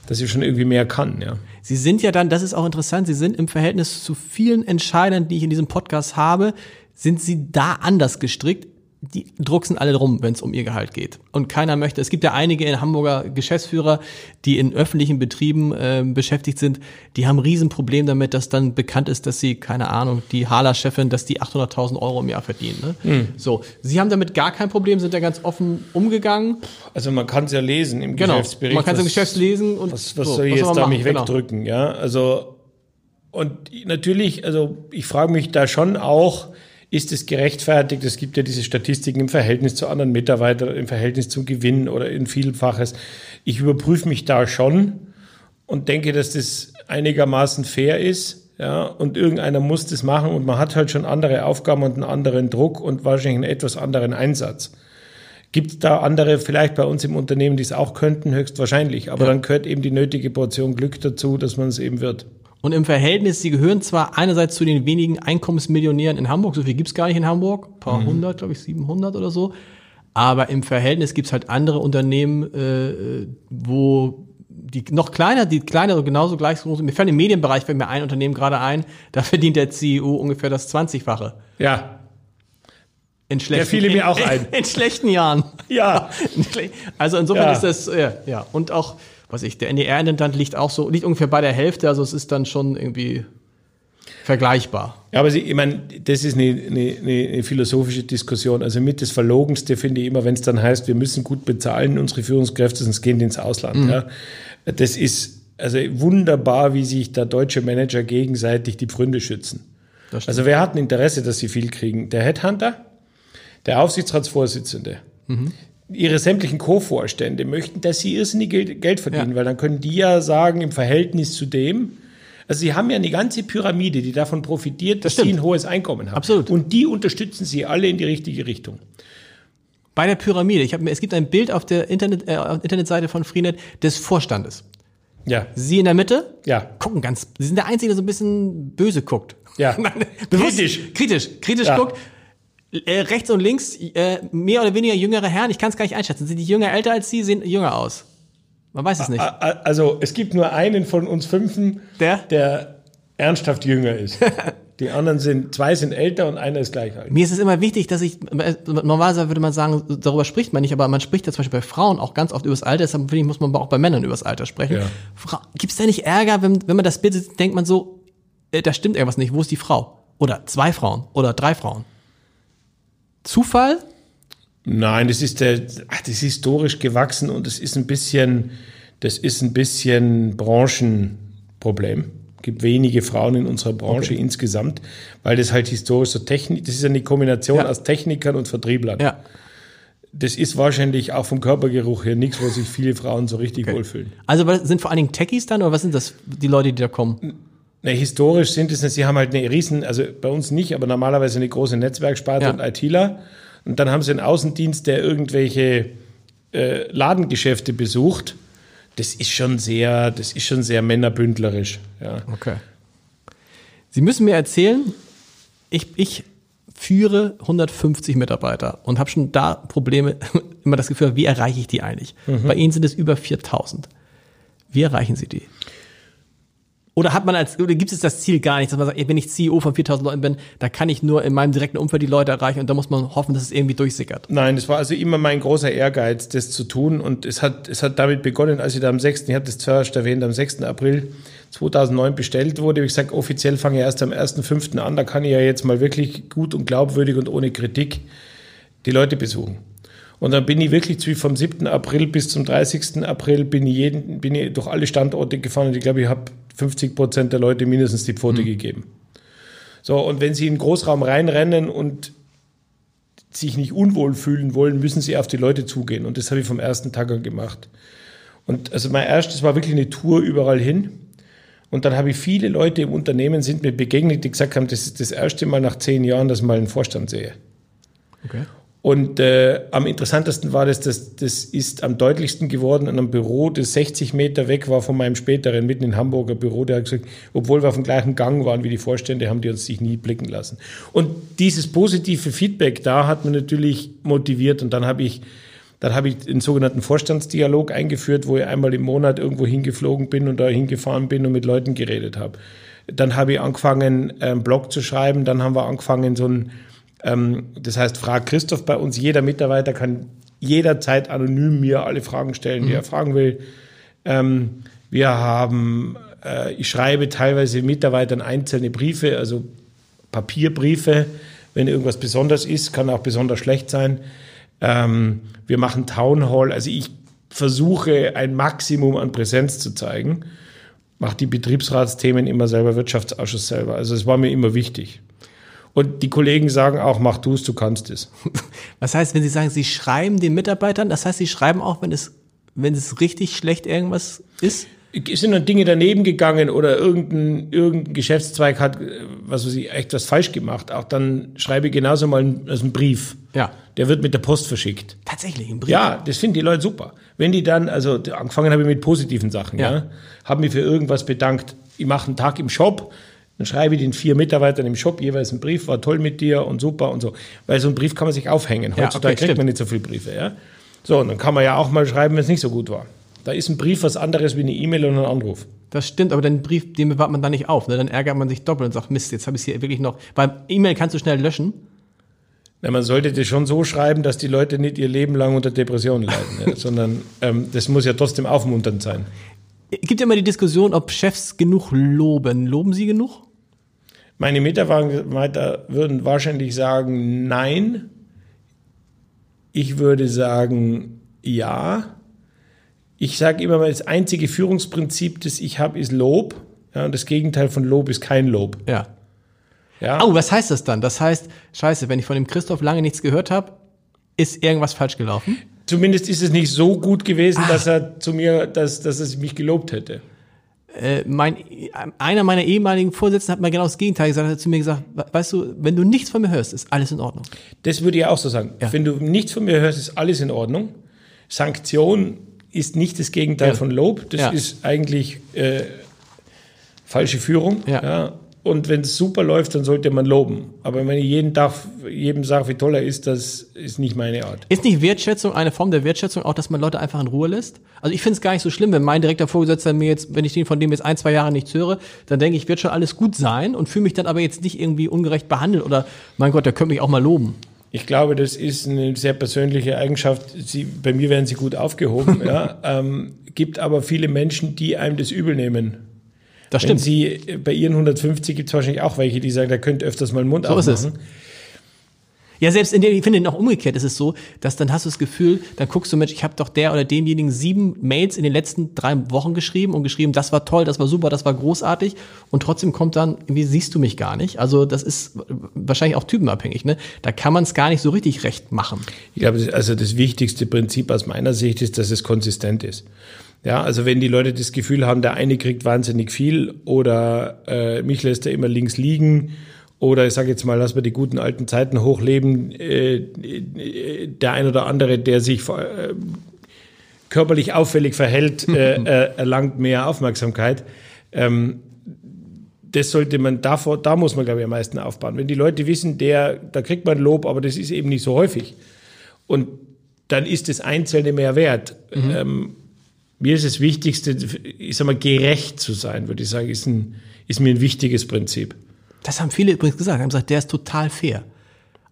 dass ich schon irgendwie mehr kann, ja. Sie sind ja dann, das ist auch interessant, Sie sind im Verhältnis zu vielen Entscheidern, die ich in diesem Podcast habe, sind Sie da anders gestrickt? Die drucksen alle rum, wenn es um ihr Gehalt geht. Und keiner möchte. Es gibt ja einige in Hamburger Geschäftsführer, die in öffentlichen Betrieben äh, beschäftigt sind, die haben ein Riesenproblem damit, dass dann bekannt ist, dass sie, keine Ahnung, die Hala-Chefin, dass die 800.000 Euro im Jahr verdienen. Ne? Mhm. So, sie haben damit gar kein Problem, sind ja ganz offen umgegangen. Also man kann es ja lesen im genau. Geschäftsbericht. Man kann es im Geschäft lesen. Und was, was so, soll ich jetzt da mich genau. wegdrücken? Genau. Ja, also und natürlich, also ich frage mich da schon auch, ist es gerechtfertigt? Es gibt ja diese Statistiken im Verhältnis zu anderen Mitarbeitern, im Verhältnis zum Gewinn oder in Vielfaches. Ich überprüfe mich da schon und denke, dass das einigermaßen fair ist. Ja, und irgendeiner muss das machen und man hat halt schon andere Aufgaben und einen anderen Druck und wahrscheinlich einen etwas anderen Einsatz. Gibt es da andere, vielleicht bei uns im Unternehmen, die es auch könnten, höchstwahrscheinlich. Aber ja. dann gehört eben die nötige Portion Glück dazu, dass man es eben wird. Und im Verhältnis, sie gehören zwar einerseits zu den wenigen Einkommensmillionären in Hamburg, so viel gibt's gar nicht in Hamburg, ein paar mhm. hundert, glaube ich, 700 oder so, aber im Verhältnis gibt's halt andere Unternehmen, äh, wo die noch kleiner, die kleinere genauso gleich groß sind. Mir fällt im Medienbereich fällt mir ein Unternehmen gerade ein, da verdient der CEO ungefähr das 20-fache. Ja. In schlechten, der fiel mir auch ein. In, in, schlechten Jahren. Ja. Also insofern ja. ist das, ja, ja. Und auch, was ich, der NDR-Intendant liegt auch so, liegt ungefähr bei der Hälfte, also es ist dann schon irgendwie vergleichbar. Ja, aber ich meine, das ist eine, eine, eine, philosophische Diskussion. Also mit das Verlogenste finde ich immer, wenn es dann heißt, wir müssen gut bezahlen, unsere Führungskräfte, sonst gehen die ins Ausland. Mhm. Ja. Das ist also wunderbar, wie sich da deutsche Manager gegenseitig die Pfründe schützen. Also wer hat ein Interesse, dass sie viel kriegen? Der Headhunter, der Aufsichtsratsvorsitzende, mhm ihre sämtlichen Co-Vorstände möchten, dass sie irrsinnig Geld verdienen, ja. weil dann können die ja sagen, im Verhältnis zu dem, also sie haben ja eine ganze Pyramide, die davon profitiert, dass das sie ein hohes Einkommen haben. Absolut. Und die unterstützen sie alle in die richtige Richtung. Bei der Pyramide, ich habe es gibt ein Bild auf der Internet, äh, Internetseite von Freenet des Vorstandes. Ja. Sie in der Mitte? Ja. Gucken ganz, Sie sind der Einzige, der so ein bisschen böse guckt. Ja. kritisch. Kritisch, kritisch ja. guckt äh, rechts und links äh, mehr oder weniger jüngere Herren, ich kann es gar nicht einschätzen. Sind die jünger älter als sie, sehen jünger aus? Man weiß es nicht. Also es gibt nur einen von uns Fünfen, der, der ernsthaft jünger ist. Die anderen sind, zwei sind älter und einer ist gleich alt. Mir ist es immer wichtig, dass ich, normalerweise würde man sagen, darüber spricht man nicht, aber man spricht ja zum Beispiel bei Frauen auch ganz oft übers Alter, deshalb finde ich, muss man auch bei Männern übers Alter sprechen. Ja. Gibt es da nicht Ärger, wenn, wenn man das Bild sieht, denkt man so, äh, da stimmt irgendwas nicht, wo ist die Frau? Oder zwei Frauen oder drei Frauen. Zufall? Nein, das ist der, ach, das ist historisch gewachsen und das ist ein bisschen, das ist ein bisschen Branchenproblem. Es gibt wenige Frauen in unserer Branche okay. insgesamt, weil das halt historisch so Technik, das ist eine Kombination ja. aus Technikern und Vertrieblern. Ja. Das ist wahrscheinlich auch vom Körpergeruch her nichts, wo sich viele Frauen so richtig okay. wohlfühlen. Also sind vor allen Dingen Techies dann oder was sind das, die Leute, die da kommen? Na, historisch sind es, sie haben halt eine riesen, also bei uns nicht, aber normalerweise eine große Netzwerksparte ja. und ITler. Und dann haben sie einen Außendienst, der irgendwelche äh, Ladengeschäfte besucht. Das ist schon sehr, das ist schon sehr männerbündlerisch. Ja. Okay. Sie müssen mir erzählen, ich, ich führe 150 Mitarbeiter und habe schon da Probleme, immer das Gefühl, wie erreiche ich die eigentlich? Mhm. Bei Ihnen sind es über 4000. Wie erreichen Sie die? Oder hat man als, oder gibt es das Ziel gar nicht, dass man sagt, wenn ich CEO von 4000 Leuten bin, da kann ich nur in meinem direkten Umfeld die Leute erreichen und da muss man hoffen, dass es irgendwie durchsickert? Nein, es war also immer mein großer Ehrgeiz, das zu tun und es hat, es hat damit begonnen, als ich da am 6., ich hatte das zuerst erwähnt, am 6. April 2009 bestellt wurde. Ich sage, offiziell fange ich erst am 1.5. an, da kann ich ja jetzt mal wirklich gut und glaubwürdig und ohne Kritik die Leute besuchen. Und dann bin ich wirklich vom 7. April bis zum 30. April bin ich, jeden, bin ich durch alle Standorte gefahren und ich glaube, ich habe 50 Prozent der Leute mindestens die Pfote mhm. gegeben. So, und wenn sie in den Großraum reinrennen und sich nicht unwohl fühlen wollen, müssen sie auf die Leute zugehen. Und das habe ich vom ersten Tag an gemacht. Und also mein erstes war wirklich eine Tour überall hin. Und dann habe ich viele Leute im Unternehmen sind mir begegnet, die gesagt haben, das ist das erste Mal nach zehn Jahren, dass ich mal einen Vorstand sehe. Okay. Und äh, am interessantesten war das, das, das ist am deutlichsten geworden in einem Büro, das 60 Meter weg war von meinem späteren, mitten in Hamburger Büro. Der hat gesagt, obwohl wir auf dem gleichen Gang waren wie die Vorstände, haben die uns sich nie blicken lassen. Und dieses positive Feedback da hat mir natürlich motiviert. Und dann habe ich, dann habe ich den sogenannten Vorstandsdialog eingeführt, wo ich einmal im Monat irgendwo hingeflogen bin und da hingefahren bin und mit Leuten geredet habe. Dann habe ich angefangen, einen Blog zu schreiben. Dann haben wir angefangen, so ein ähm, das heißt, frag Christoph bei uns. Jeder Mitarbeiter kann jederzeit anonym mir alle Fragen stellen, die mhm. er fragen will. Ähm, wir haben, äh, ich schreibe teilweise Mitarbeitern einzelne Briefe, also Papierbriefe, wenn irgendwas besonders ist, kann auch besonders schlecht sein. Ähm, wir machen Town Hall, also ich versuche ein Maximum an Präsenz zu zeigen, mache die Betriebsratsthemen immer selber, Wirtschaftsausschuss selber. Also es war mir immer wichtig. Und die Kollegen sagen auch, mach du es, du kannst es. Was heißt, wenn Sie sagen, Sie schreiben den Mitarbeitern, das heißt, Sie schreiben auch, wenn es, wenn es richtig schlecht irgendwas ist? Es sind dann Dinge daneben gegangen oder irgendein, irgendein Geschäftszweig hat, was weiß ich, echt was falsch gemacht. Auch dann schreibe ich genauso mal einen, also einen Brief. Ja. Der wird mit der Post verschickt. Tatsächlich, ein Brief? Ja, das finden die Leute super. Wenn die dann, also angefangen habe ich mit positiven Sachen, ja. ja habe mich für irgendwas bedankt. Ich mache einen Tag im Shop, dann schreibe ich den vier Mitarbeitern im Shop jeweils einen Brief, war toll mit dir und super und so. Weil so einen Brief kann man sich aufhängen. Heutzutage ja, okay, kriegt stimmt. man nicht so viele Briefe. Ja? So, und dann kann man ja auch mal schreiben, wenn es nicht so gut war. Da ist ein Brief was anderes wie eine E-Mail und ein Anruf. Das stimmt, aber den Brief, den bewahrt man da nicht auf. Ne? Dann ärgert man sich doppelt und sagt, Mist, jetzt habe ich es hier wirklich noch. Beim E-Mail kannst du schnell löschen. Ja, man sollte das schon so schreiben, dass die Leute nicht ihr Leben lang unter Depressionen leiden, ja? sondern ähm, das muss ja trotzdem aufmunternd sein. Es gibt ja immer die Diskussion, ob Chefs genug loben. Loben sie genug? Meine Mitarbeiter würden wahrscheinlich sagen nein. Ich würde sagen ja. Ich sage immer mal, das einzige Führungsprinzip, das ich habe, ist Lob. Ja, und das Gegenteil von Lob ist kein Lob. Ja. Ja. Oh, was heißt das dann? Das heißt, scheiße, wenn ich von dem Christoph lange nichts gehört habe, ist irgendwas falsch gelaufen? Zumindest ist es nicht so gut gewesen, Ach. dass er zu mir, dass, dass er mich gelobt hätte äh, mein, einer meiner ehemaligen Vorsitzenden hat mal genau das Gegenteil gesagt, hat zu mir gesagt, weißt du, wenn du nichts von mir hörst, ist alles in Ordnung. Das würde ich auch so sagen. Ja. Wenn du nichts von mir hörst, ist alles in Ordnung. Sanktion ist nicht das Gegenteil ja. von Lob, das ja. ist eigentlich äh, falsche Führung. Ja. Und wenn es super läuft, dann sollte man loben. Aber wenn ich jeden Tag jedem sage, wie toll er ist, das ist nicht meine Art. Ist nicht Wertschätzung eine Form der Wertschätzung auch, dass man Leute einfach in Ruhe lässt? Also ich finde es gar nicht so schlimm, wenn mein direkter Vorgesetzter mir jetzt, wenn ich den von dem jetzt ein, zwei Jahre nichts höre, dann denke ich, wird schon alles gut sein und fühle mich dann aber jetzt nicht irgendwie ungerecht behandelt oder mein Gott, der könnte mich auch mal loben. Ich glaube, das ist eine sehr persönliche Eigenschaft. Sie, bei mir werden sie gut aufgehoben. ja, ähm, gibt aber viele Menschen, die einem das übel nehmen. Das stimmt. Wenn Sie, bei Ihren 150 gibt es wahrscheinlich auch welche, die sagen, da könnte öfters mal den Mund so aufmachen. Ist es. Ja, selbst in der, ich finde, noch umgekehrt ist es so, dass dann hast du das Gefühl, dann guckst du, Mensch, ich habe doch der oder demjenigen sieben Mails in den letzten drei Wochen geschrieben und geschrieben, das war toll, das war super, das war großartig und trotzdem kommt dann, wie siehst du mich gar nicht? Also das ist wahrscheinlich auch typenabhängig, ne? Da kann man es gar nicht so richtig recht machen. Ich glaube, also das wichtigste Prinzip aus meiner Sicht ist, dass es konsistent ist. Ja, also wenn die Leute das Gefühl haben, der eine kriegt wahnsinnig viel oder äh, mich lässt er immer links liegen oder ich sage jetzt mal, lass wir die guten alten Zeiten hochleben, äh, der ein oder andere, der sich äh, körperlich auffällig verhält, äh, äh, erlangt mehr Aufmerksamkeit. Ähm, das sollte man davor, da muss man glaube ich am meisten aufbauen. Wenn die Leute wissen, der, da kriegt man Lob, aber das ist eben nicht so häufig. Und dann ist das Einzelne mehr wert. Mhm. Ähm, mir ist das Wichtigste, ich sag mal, gerecht zu sein, würde ich sagen, ist, ein, ist mir ein wichtiges Prinzip. Das haben viele übrigens gesagt, haben gesagt, der ist total fair.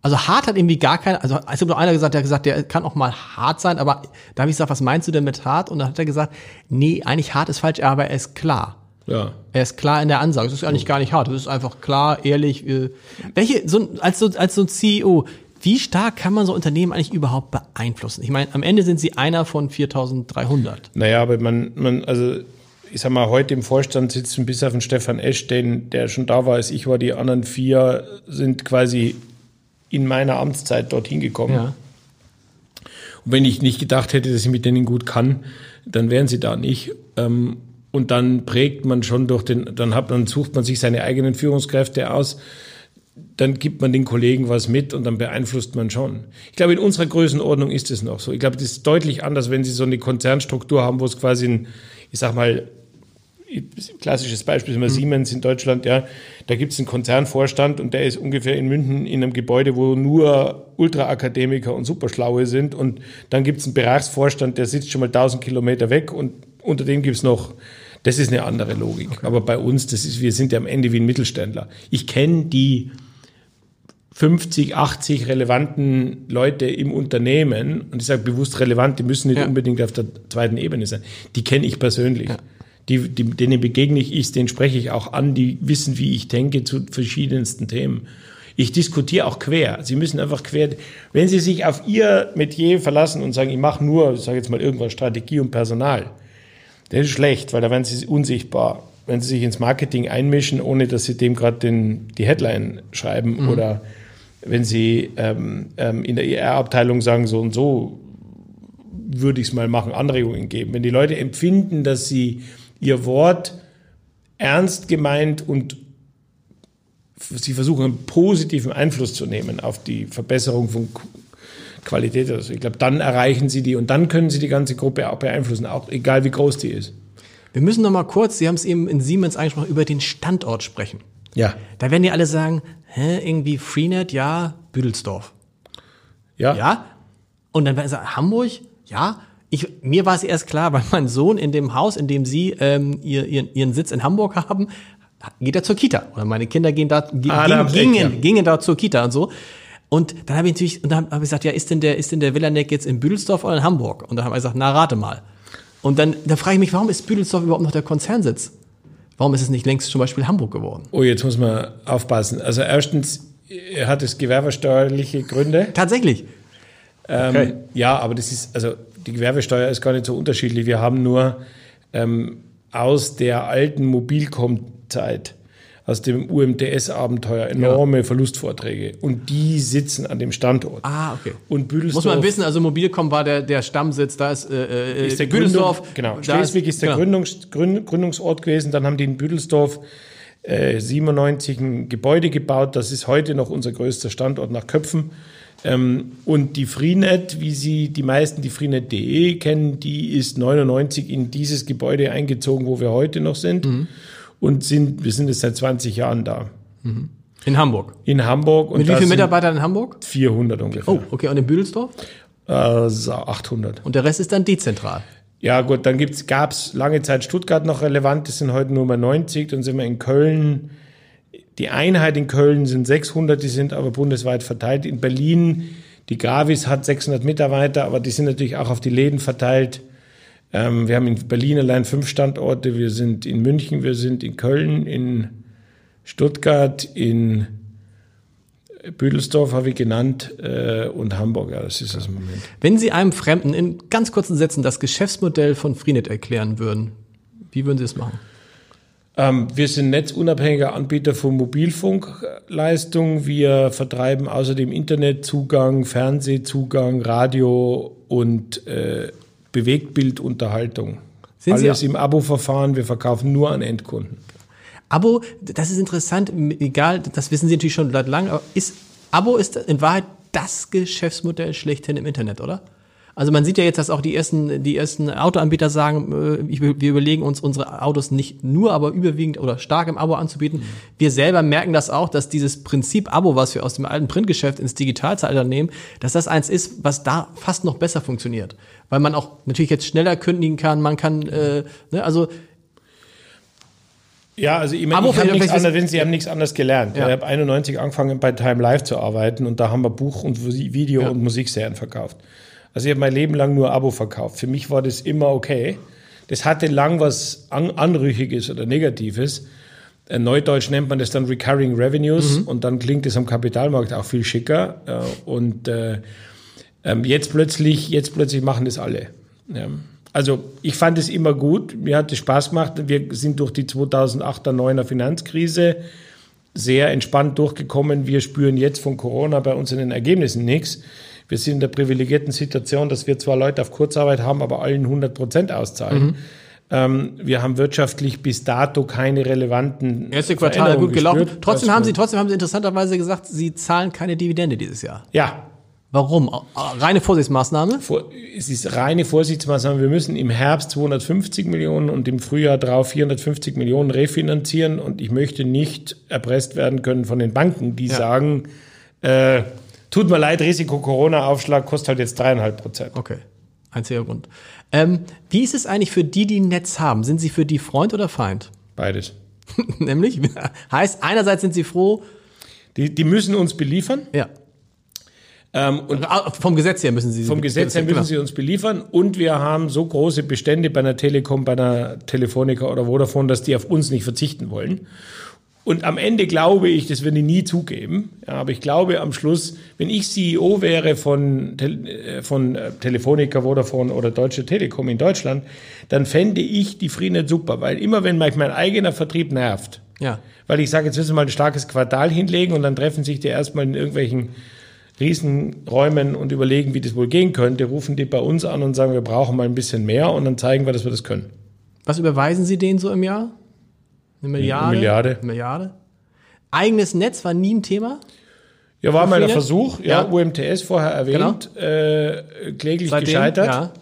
Also hart hat irgendwie gar keiner, also es hat nur einer gesagt, der hat gesagt, der kann auch mal hart sein, aber da habe ich gesagt, was meinst du denn mit hart? Und dann hat er gesagt, nee, eigentlich hart ist falsch, aber er ist klar. Ja. Er ist klar in der Ansage. Es ist eigentlich gar nicht hart. Es ist einfach klar, ehrlich. Äh, welche, so, als, so, als so ein CEO, wie stark kann man so Unternehmen eigentlich überhaupt beeinflussen? Ich meine, am Ende sind sie einer von 4300. Naja, aber man, man, also ich sag mal, heute im Vorstand sitzen bis auf den Stefan Esch, den, der schon da war, als ich war. Die anderen vier sind quasi in meiner Amtszeit dorthin gekommen. Ja. Und wenn ich nicht gedacht hätte, dass ich mit denen gut kann, dann wären sie da nicht. Ähm, und dann prägt man schon durch den, dann hat man, sucht man sich seine eigenen Führungskräfte aus dann gibt man den Kollegen was mit und dann beeinflusst man schon. Ich glaube, in unserer Größenordnung ist es noch so. Ich glaube, das ist deutlich anders, wenn Sie so eine Konzernstruktur haben, wo es quasi ein, ich sag mal, klassisches Beispiel ist immer mhm. Siemens in Deutschland, ja, da gibt es einen Konzernvorstand und der ist ungefähr in München in einem Gebäude, wo nur Ultraakademiker und Superschlaue sind und dann gibt es einen Bereichsvorstand, der sitzt schon mal 1000 Kilometer weg und unter dem gibt es noch, das ist eine andere Logik. Okay. Aber bei uns, das ist, wir sind ja am Ende wie ein Mittelständler. Ich kenne die 50, 80 relevanten Leute im Unternehmen, und ich sage bewusst relevant, die müssen nicht ja. unbedingt auf der zweiten Ebene sein, die kenne ich persönlich. Ja. Die, die, denen begegne ich, denen spreche ich auch an, die wissen, wie ich denke zu verschiedensten Themen. Ich diskutiere auch quer. Sie müssen einfach quer, wenn Sie sich auf Ihr Metier verlassen und sagen, ich mache nur, ich sage jetzt mal irgendwas, Strategie und Personal, das ist schlecht, weil da werden Sie unsichtbar. Wenn Sie sich ins Marketing einmischen, ohne dass Sie dem gerade die Headline schreiben mhm. oder wenn Sie ähm, ähm, in der IR-Abteilung sagen, so und so würde ich es mal machen, Anregungen geben. Wenn die Leute empfinden, dass sie ihr Wort ernst gemeint und sie versuchen, einen positiven Einfluss zu nehmen auf die Verbesserung von Qualität. Also ich glaube, dann erreichen sie die und dann können sie die ganze Gruppe auch beeinflussen, auch egal wie groß die ist. Wir müssen noch mal kurz, Sie haben es eben in Siemens angesprochen, über den Standort sprechen. Ja. Da werden ja alle sagen, hä, irgendwie Freenet, ja, Büdelsdorf. Ja. Ja. Und dann werden sie Hamburg, ja. Ich, mir war es erst klar, weil mein Sohn in dem Haus, in dem Sie ähm, ihr, ihren, ihren Sitz in Hamburg haben, geht er zur Kita. Oder meine Kinder gehen da, ah, gingen, gingen, ja. gingen da zur Kita und so. Und dann habe ich natürlich, und dann habe ich gesagt, ja, ist denn der, ist denn der Villaneck jetzt in Büdelsdorf oder in Hamburg? Und dann habe ich gesagt, na, rate mal. Und dann, dann frage ich mich, warum ist Büdelsdorf überhaupt noch der Konzernsitz? Warum ist es nicht längst zum Beispiel Hamburg geworden? Oh, jetzt muss man aufpassen. Also erstens hat es gewerbesteuerliche Gründe. Tatsächlich. Ähm, okay. Ja, aber das ist, also die Gewerbesteuer ist gar nicht so unterschiedlich. Wir haben nur ähm, aus der alten Mobilcom-Zeit aus dem UMTS-Abenteuer enorme ja. Verlustvorträge. Und die sitzen an dem Standort. Ah, okay. Und Büdelsdorf. Muss man wissen, also Mobilcom war der, der Stammsitz, da ist, äh, äh ist der Büdelsdorf. Gründung, genau, Schleswig ist, ist der genau. Gründungs, Gründ, Gründungsort gewesen. Dann haben die in Büdelsdorf äh, 97 ein Gebäude gebaut. Das ist heute noch unser größter Standort nach Köpfen. Ähm, und die Freenet, wie Sie die meisten die Freenet.de kennen, die ist 99 in dieses Gebäude eingezogen, wo wir heute noch sind. Mhm und sind, wir sind jetzt seit 20 Jahren da. Mhm. In Hamburg? In Hamburg. Und Mit wie vielen Mitarbeitern in Hamburg? 400 ungefähr. Oh, okay. Und in Büdelsdorf? Äh, so 800. Und der Rest ist dann dezentral? Ja gut, dann gab es lange Zeit Stuttgart noch relevant, das sind heute nur mal 90, dann sind wir in Köln, die Einheit in Köln sind 600, die sind aber bundesweit verteilt. In Berlin, die Gravis hat 600 Mitarbeiter, aber die sind natürlich auch auf die Läden verteilt. Ähm, wir haben in Berlin allein fünf Standorte. Wir sind in München, wir sind in Köln, in Stuttgart, in Büdelsdorf habe ich genannt äh, und Hamburg. Ja, das ist das Moment. Wenn Sie einem Fremden in ganz kurzen Sätzen das Geschäftsmodell von Freenet erklären würden, wie würden Sie es machen? Ähm, wir sind netzunabhängiger Anbieter von Mobilfunkleistung. Wir vertreiben außerdem Internetzugang, Fernsehzugang, Radio und äh, Bewegtbildunterhaltung. Sind Alles im Abo-Verfahren, wir verkaufen nur an Endkunden. Abo, das ist interessant, egal, das wissen Sie natürlich schon seit langem, aber ist, Abo ist in Wahrheit das Geschäftsmodell schlechthin im Internet, oder? Also man sieht ja jetzt, dass auch die ersten, die ersten Autoanbieter sagen, äh, wir überlegen uns unsere Autos nicht nur, aber überwiegend oder stark im Abo anzubieten. Mhm. Wir selber merken das auch, dass dieses Prinzip Abo, was wir aus dem alten Printgeschäft ins Digitalzeitalter nehmen, dass das eins ist, was da fast noch besser funktioniert. Weil man auch natürlich jetzt schneller kündigen kann, man kann, äh, ne, also ja, also ich, meine, ich habe nichts anderes, Sie haben nichts anderes gelernt. Ja. Ich habe 91 angefangen bei Time Live zu arbeiten und da haben wir Buch und Video ja. und Musikserien verkauft. Also ich habe mein Leben lang nur Abo verkauft. Für mich war das immer okay. Das hatte lang was An Anrüchiges oder Negatives. In äh, Neudeutsch nennt man das dann Recurring Revenues mhm. und dann klingt es am Kapitalmarkt auch viel schicker. Äh, und äh, ähm, jetzt plötzlich, jetzt plötzlich machen das alle. Also ich fand es immer gut, mir hat es Spaß gemacht. Wir sind durch die 2008er, 9er Finanzkrise sehr entspannt durchgekommen. Wir spüren jetzt von Corona bei uns in den Ergebnissen nichts. Wir sind in der privilegierten Situation, dass wir zwar Leute auf Kurzarbeit haben, aber allen 100 Prozent auszahlen. Mhm. Ähm, wir haben wirtschaftlich bis dato keine relevanten. Erste Quartal gut gelaufen. Trotzdem haben Sie, trotzdem haben Sie interessanterweise gesagt, Sie zahlen keine Dividende dieses Jahr. Ja. Warum? Reine Vorsichtsmaßnahme? Es ist reine Vorsichtsmaßnahme. Wir müssen im Herbst 250 Millionen und im Frühjahr drauf 450 Millionen refinanzieren und ich möchte nicht erpresst werden können von den Banken, die ja. sagen, äh, tut mir leid, Risiko Corona-Aufschlag kostet halt jetzt dreieinhalb Prozent. Okay. Einziger Grund. Ähm, wie ist es eigentlich für die, die ein Netz haben? Sind sie für die Freund oder Feind? Beides. Nämlich? Heißt, einerseits sind sie froh. Die, die müssen uns beliefern. Ja. Ähm, und vom Gesetz her müssen sie vom Gesetz her müssen genau. sie uns beliefern und wir haben so große Bestände bei einer Telekom, bei einer Telefonica oder Vodafone, dass die auf uns nicht verzichten wollen. Und am Ende glaube ich, das werden die nie zugeben. Ja, aber ich glaube am Schluss, wenn ich CEO wäre von, äh, von äh, Telefonica, Vodafone oder Deutsche Telekom in Deutschland, dann fände ich die Freenet super, weil immer wenn mich mein eigener Vertrieb nervt, ja. weil ich sage, jetzt müssen wir mal ein starkes Quartal hinlegen und dann treffen sich die erstmal in irgendwelchen Riesenräumen und überlegen, wie das wohl gehen könnte, rufen die bei uns an und sagen, wir brauchen mal ein bisschen mehr und dann zeigen wir, dass wir das können. Was überweisen Sie denen so im Jahr? Eine Milliarde? Eine Milliarde. Milliarde. Eigenes Netz war nie ein Thema? Ja, war mal ein Versuch. Ja, ja, UMTS vorher erwähnt, genau. äh, kläglich Seitdem, gescheitert. Ja.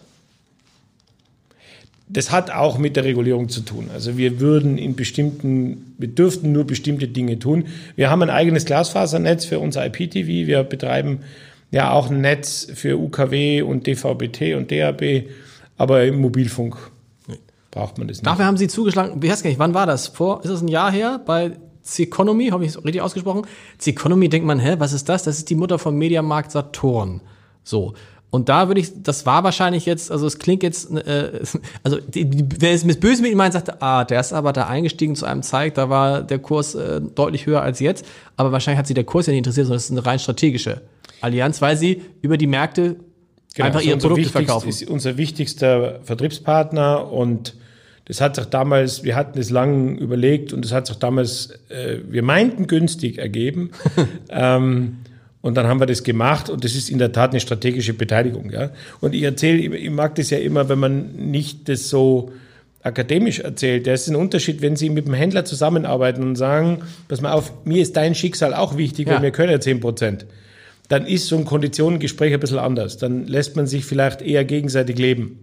Das hat auch mit der Regulierung zu tun. Also wir würden in bestimmten, wir dürften nur bestimmte Dinge tun. Wir haben ein eigenes Glasfasernetz für unser IPTV. Wir betreiben ja auch ein Netz für UKW und DVB-T und DAB, aber im Mobilfunk braucht man das nicht. Dafür haben Sie zugeschlagen, wie heißt gar nicht, wann war das? Vor, ist das ein Jahr her? Bei Ceconomy, habe ich es richtig ausgesprochen? Ceconomy denkt man, hä, was ist das? Das ist die Mutter vom Mediamarkt Saturn. So. Und da würde ich, das war wahrscheinlich jetzt, also es klingt jetzt, äh, also die, die, wer es mit böse mit ihm meint, sagte, ah, der ist aber da eingestiegen zu einem Zeig, da war der Kurs äh, deutlich höher als jetzt. Aber wahrscheinlich hat sie der Kurs ja nicht interessiert, sondern es ist eine rein strategische Allianz, weil sie über die Märkte genau, einfach ihre Produkte verkaufen. Ist unser wichtigster Vertriebspartner und das hat sich damals, wir hatten es lang überlegt und das hat sich damals, äh, wir meinten günstig ergeben. ähm, und dann haben wir das gemacht und das ist in der Tat eine strategische Beteiligung. Ja? Und ich erzähle, ich mag das ja immer, wenn man nicht das so akademisch erzählt. Das ist ein Unterschied, wenn Sie mit dem Händler zusammenarbeiten und sagen, pass mal auf, mir ist dein Schicksal auch wichtig, ja. weil wir können ja 10 Prozent. Dann ist so ein Konditionengespräch ein bisschen anders. Dann lässt man sich vielleicht eher gegenseitig leben.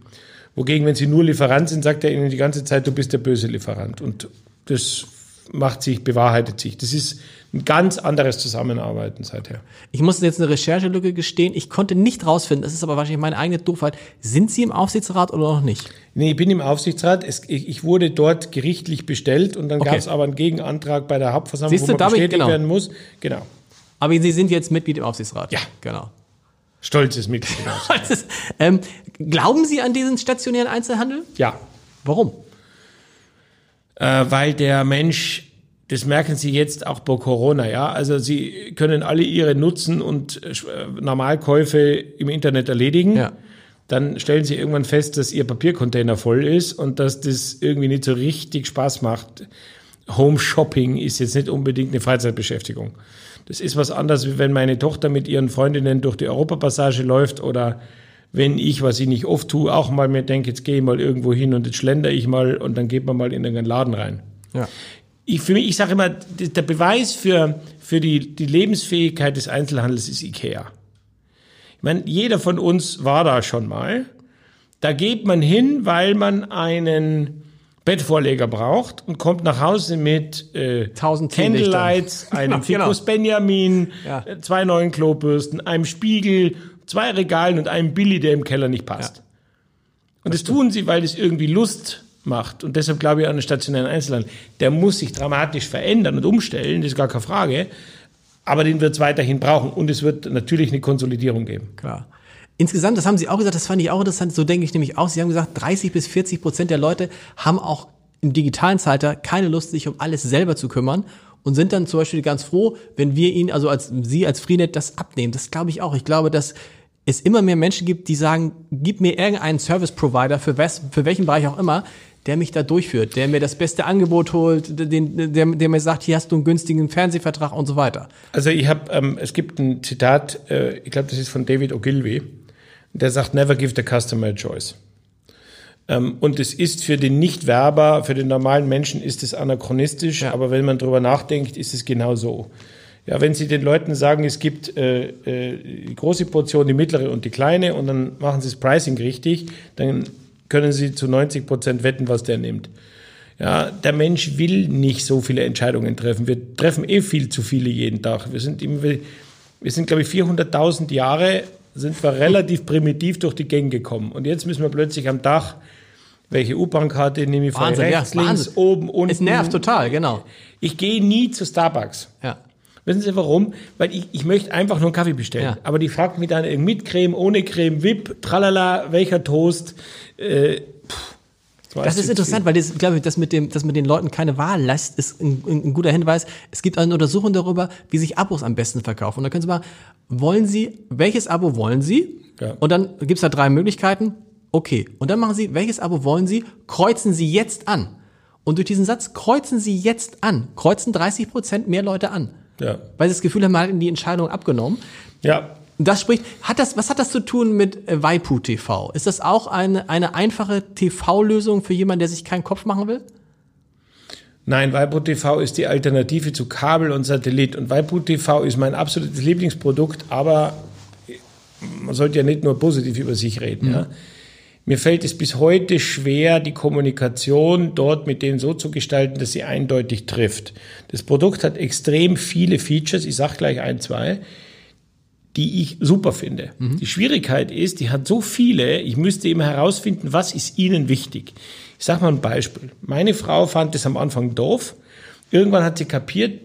Wogegen, wenn Sie nur Lieferant sind, sagt er Ihnen die ganze Zeit, du bist der böse Lieferant. Und das macht sich, bewahrheitet sich. Das ist ein ganz anderes Zusammenarbeiten seither. Ich muss jetzt eine Recherchelücke gestehen. Ich konnte nicht rausfinden, das ist aber wahrscheinlich meine eigene Doofheit. Sind Sie im Aufsichtsrat oder noch nicht? Nee, ich bin im Aufsichtsrat. Es, ich wurde dort gerichtlich bestellt und dann okay. gab es aber einen Gegenantrag bei der Hauptversammlung, Siehste, wo man bestätigt genau. werden muss. Genau. Aber Sie sind jetzt Mitglied im Aufsichtsrat? Ja. Genau. Stolzes Mitglied. ähm, glauben Sie an diesen stationären Einzelhandel? Ja. Warum? Äh, weil der Mensch das merken Sie jetzt auch bei Corona, ja. Also Sie können alle Ihre Nutzen und äh, Normalkäufe im Internet erledigen. Ja. Dann stellen Sie irgendwann fest, dass Ihr Papiercontainer voll ist und dass das irgendwie nicht so richtig Spaß macht. Home Shopping ist jetzt nicht unbedingt eine Freizeitbeschäftigung. Das ist was anderes, wie wenn meine Tochter mit ihren Freundinnen durch die Europapassage läuft oder wenn ich, was ich nicht oft tue, auch mal mir denke, jetzt gehe ich mal irgendwo hin und jetzt schlender ich mal und dann geht man mal in irgendeinen Laden rein. Ja ich, für mich, ich sage immer, der Beweis für, für die, die Lebensfähigkeit des Einzelhandels ist Ikea. Ich meine, jeder von uns war da schon mal. Da geht man hin, weil man einen Bettvorleger braucht und kommt nach Hause mit äh, Candlelights, einem genau. Ficus Benjamin, ja. Äh, zwei neuen Klobürsten, einem Spiegel, zwei Regalen und einem Billy, der im Keller nicht passt. Ja. Und das, das tun sie, weil das irgendwie Lust macht. Und deshalb glaube ich an den stationären Einzelhandel. Der muss sich dramatisch verändern und umstellen, das ist gar keine Frage. Aber den wird es weiterhin brauchen. Und es wird natürlich eine Konsolidierung geben. Klar. Insgesamt, das haben Sie auch gesagt, das fand ich auch interessant, so denke ich nämlich auch. Sie haben gesagt, 30 bis 40 Prozent der Leute haben auch im digitalen Zeitalter keine Lust, sich um alles selber zu kümmern und sind dann zum Beispiel ganz froh, wenn wir ihnen, also als Sie als Freenet, das abnehmen. Das glaube ich auch. Ich glaube, dass es immer mehr Menschen gibt, die sagen, gib mir irgendeinen Service Provider für, was, für welchen Bereich auch immer, der mich da durchführt, der mir das beste Angebot holt, den, der, der mir sagt, hier hast du einen günstigen Fernsehvertrag und so weiter. Also ich habe, ähm, es gibt ein Zitat, äh, ich glaube, das ist von David Ogilvy, der sagt, never give the customer a choice. Ähm, und es ist für den Nichtwerber, für den normalen Menschen ist es anachronistisch, Ja. aber wenn man drüber nachdenkt, ist es genau so. Ja, wenn Sie den Leuten sagen, es gibt äh, äh, die große Portion, die mittlere und die kleine und dann machen Sie das Pricing richtig, dann können Sie zu 90 Prozent wetten, was der nimmt. Ja, der Mensch will nicht so viele Entscheidungen treffen. Wir treffen eh viel zu viele jeden Tag. Wir sind, immer, wir sind glaube ich, 400.000 Jahre sind wir relativ primitiv durch die Gänge gekommen. Und jetzt müssen wir plötzlich am Dach, welche U-Bahn-Karte nehme ich Wahnsinn, ja, rechts, links, Wahnsinn. oben, unten. Es nervt total, genau. Ich gehe nie zu Starbucks. Ja. Wissen Sie warum? Weil ich, ich möchte einfach nur einen Kaffee bestellen. Ja. Aber die fragt mich dann mit Creme, ohne Creme, Whip, tralala, welcher Toast. Äh, pff, weiß Das ist interessant, weil das, glaube ich, das mit dem, dass man den Leuten keine Wahl lässt, ist ein, ein, guter Hinweis. Es gibt eine Untersuchung darüber, wie sich Abos am besten verkaufen. Und da können Sie mal, wollen Sie, welches Abo wollen Sie? Ja. Und dann gibt's da drei Möglichkeiten. Okay. Und dann machen Sie, welches Abo wollen Sie? Kreuzen Sie jetzt an. Und durch diesen Satz kreuzen Sie jetzt an, kreuzen 30 Prozent mehr Leute an. Ja. Weil sie das Gefühl haben, ihnen die Entscheidung abgenommen. Ja, Das spricht, hat das, was hat das zu tun mit äh, Waipu TV? Ist das auch eine, eine einfache TV-Lösung für jemanden, der sich keinen Kopf machen will? Nein, Waipu TV ist die Alternative zu Kabel und Satellit. Und Waipu TV ist mein absolutes Lieblingsprodukt, aber man sollte ja nicht nur positiv über sich reden. Ja. Mir fällt es bis heute schwer, die Kommunikation dort mit denen so zu gestalten, dass sie eindeutig trifft. Das Produkt hat extrem viele Features, ich sage gleich ein, zwei, die ich super finde. Die Schwierigkeit ist, die hat so viele, ich müsste immer herausfinden, was ist ihnen wichtig. Ich sage mal ein Beispiel. Meine Frau fand es am Anfang doof. Irgendwann hat sie kapiert,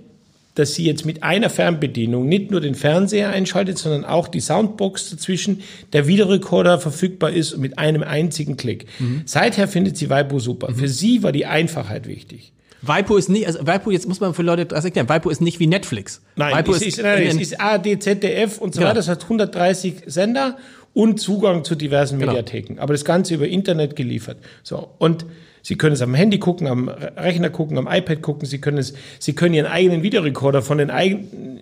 dass sie jetzt mit einer Fernbedienung nicht nur den Fernseher einschaltet, sondern auch die Soundbox dazwischen, der Videorekorder verfügbar ist mit einem einzigen Klick. Seither findet sie Waipu super. Für sie war die Einfachheit wichtig. Waipu ist nicht, also Waipu, jetzt muss man für Leute das erklären, Waipu ist nicht wie Netflix. Nein, Waipu es ist, nein, es ist ARD, ZDF und so Genau. weiter. Das hat 130 Sender und Zugang zu diversen Genau. Mediatheken. Aber das Ganze über Internet geliefert. So. Und Sie können es am Handy gucken, am Rechner gucken, am iPad gucken. Sie können es, Sie können Ihren eigenen Videorekorder von den eigenen,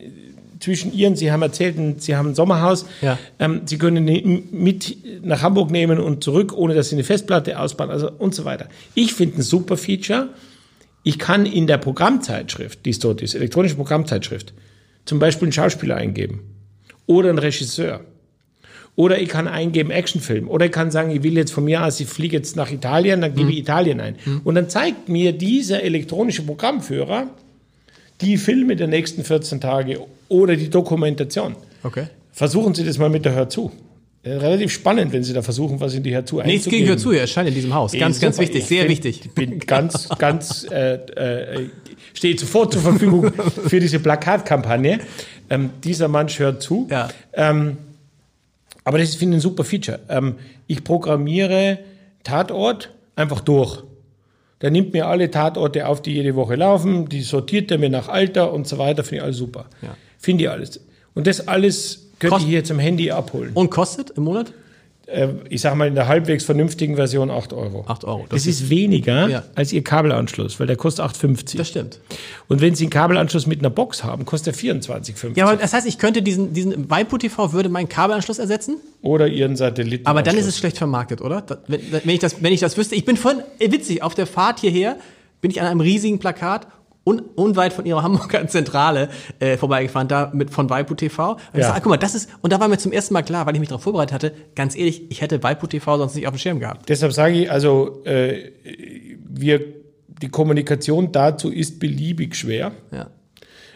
zwischen Ihren, Sie haben erzählt, Sie haben ein Sommerhaus. Ja. Ähm, Sie können ihn mit nach Hamburg nehmen und zurück, ohne dass Sie eine Festplatte ausbauen, also und so weiter. Ich finde ein super Feature. Ich kann in der Programmzeitschrift, die es dort ist, elektronische Programmzeitschrift, zum Beispiel einen Schauspieler eingeben oder einen Regisseur. Oder ich kann eingeben Actionfilm. Oder ich kann sagen, ich will jetzt von mir aus, ich fliege jetzt nach Italien, dann gebe ich Italien ein. Und dann zeigt mir dieser elektronische Programmführer die Filme der nächsten 14 Tage oder die Dokumentation. Okay. Versuchen Sie das mal mit der Hör zu. Äh, Relativ spannend, wenn Sie da versuchen, was in die Hör zu Nichts gegen Hör zu, er erscheint in diesem Haus. Ganz, ganz Super. wichtig, Ich sehr bin, wichtig. Ich bin ganz, ganz, äh, äh, stehe sofort zur Verfügung für diese Plakatkampagne. Ähm, dieser Mann hört zu. Ja. Ähm, aber das ist, finde ich, ein super Feature. Ähm, ich programmiere Tatort einfach durch. Der nimmt mir alle Tatorte auf, die jede Woche laufen, die sortiert er mir nach Alter und so weiter, finde ich alles super. Ja. Finde ich alles. Und das alles könnte Kost- ich hier zum Handy abholen. Und kostet im Monat? Äh, ich sage mal in der halbwegs vernünftigen Version 8 Euro. 8 Euro. Das, ist weniger Ja. als Ihr Kabelanschluss, weil der kostet 8,50. Das stimmt. Und wenn Sie einen Kabelanschluss mit einer Box haben, kostet er 24,50. Ja, aber das heißt, ich könnte diesen, diesen Waipu TV würde meinen Kabelanschluss ersetzen, Oder Ihren Satelliten. aber dann ist es schlecht vermarktet, oder? Wenn, wenn, ich das, wenn ich das wüsste. Ich bin vorhin, äh, witzig, auf der Fahrt hierher bin ich an einem riesigen Plakat un, unweit von ihrer Hamburger Zentrale äh, vorbeigefahren, da mit von Waipu TV. Und ich Ja. sag, ah, guck mal, das ist, und da war mir zum ersten Mal klar, weil ich mich darauf vorbereitet hatte, ganz ehrlich, ich hätte Waipu TV sonst nicht auf dem Schirm gehabt. Deshalb sage ich, also äh, wir, die Kommunikation dazu ist beliebig schwer, Ja.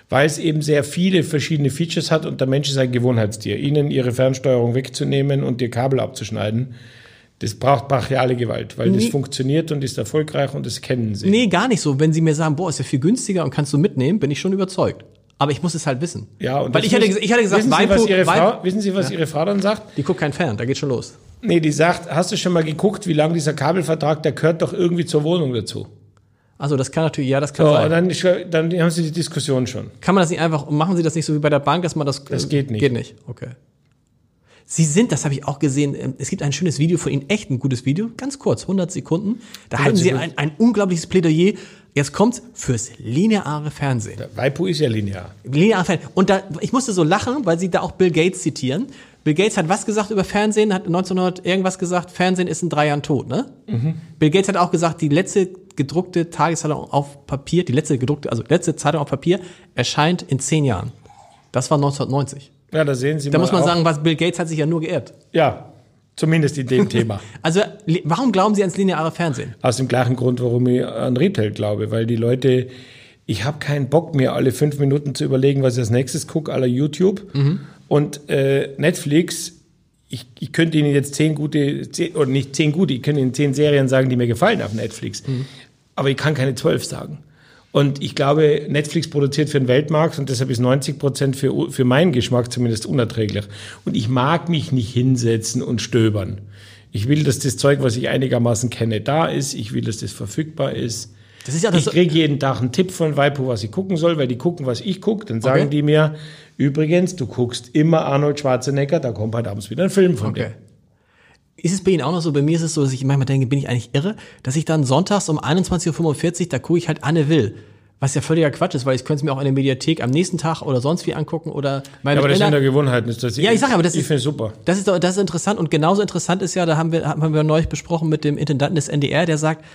weil es eben sehr viele verschiedene Features hat und der Mensch ist ein Gewohnheitstier. Ihnen Ihre Fernsteuerung wegzunehmen und Ihr Kabel abzuschneiden, das braucht brachiale Gewalt, weil das Nee. funktioniert und ist erfolgreich und das kennen Sie. Nee, gar nicht so. Wenn sie mir sagen, boah, ist ja viel günstiger und kannst du mitnehmen, bin ich schon überzeugt. Aber ich muss es halt wissen. Ja, und Weil das ich ges- ich hatte gesagt, wissen Sie, was Ihre Frau, wissen Sie, was Ihre Frau dann sagt? die guckt kein Fern, da geht schon los. Nee, die sagt, hast du schon mal geguckt, wie lang dieser Kabelvertrag, der gehört doch irgendwie zur Wohnung dazu. Also das kann natürlich, ja, das kann So, sein. dann, dann haben Sie die Diskussion schon. Kann man das nicht einfach, machen Sie das nicht so wie bei der Bank, dass man das. Das geht nicht. Geht nicht, okay. Sie sind, das habe ich auch gesehen, ähm, es gibt ein schönes Video von Ihnen, echt ein gutes Video, ganz kurz, 100 Sekunden. Da halten Sie ein, ein unglaubliches Plädoyer. Jetzt kommt's fürs lineare Fernsehen. Der Waipu ist ja linear. Lineare Fernsehen. Und da, ich musste so lachen, weil Sie da auch Bill Gates zitieren. Bill Gates hat was gesagt über Fernsehen? Hat 1900 irgendwas gesagt, Fernsehen ist in drei Jahren tot, ne? Mhm. Bill Gates hat auch gesagt, die letzte gedruckte Tageszeitung auf Papier, die letzte gedruckte, also letzte Zeitung auf Papier erscheint in zehn Jahren. Das war 1990. Ja, da sehen Sie Da mal muss man auch- sagen, was Bill Gates hat sich ja nur geirrt. Ja, zumindest in dem Thema. Also, warum glauben Sie ans lineare Fernsehen? Aus dem gleichen Grund, warum ich an Retail glaube, weil die Leute, ich habe keinen Bock mehr, alle fünf Minuten zu überlegen, was ich als nächstes gucke, aller YouTube. Und äh, Netflix, ich, ich könnte Ihnen jetzt zehn gute, zehn, oder nicht zehn gute, ich könnte Ihnen zehn Serien sagen, die mir gefallen auf Netflix. Aber ich kann keine zwölf sagen. Und ich glaube, Netflix produziert für den Weltmarkt und deshalb ist 90 Prozent für, für meinen Geschmack zumindest unerträglich. Und ich mag mich nicht hinsetzen und stöbern. Ich will, dass das Zeug, was ich einigermaßen kenne, da ist. Ich will, dass das verfügbar ist. Das ist ja das- ich kriege jeden Tag einen Tipp von Waipu, was ich gucken soll, weil die gucken, was ich gucke. Dann sagen Okay. die mir, übrigens, du guckst immer Arnold Schwarzenegger, da kommt heute abends wieder ein Film von Okay. dir. Ist es bei Ihnen auch noch so? Bei mir ist es so, dass ich manchmal denke, bin ich eigentlich irre, dass ich dann sonntags um 21.45 Uhr, da gucke ich halt Anne Will. Was ja völliger Quatsch ist, weil ich könnte es mir auch in der Mediathek am nächsten Tag oder sonst wie angucken oder meine Ja, aber das sind ja Gewohnheiten. ist Das Ja, ich sag ja, aber das ich ist- super. Das ist doch, das ist interessant und genauso interessant ist ja, da haben wir, haben wir neulich besprochen mit dem Intendanten des NDR, der sagt,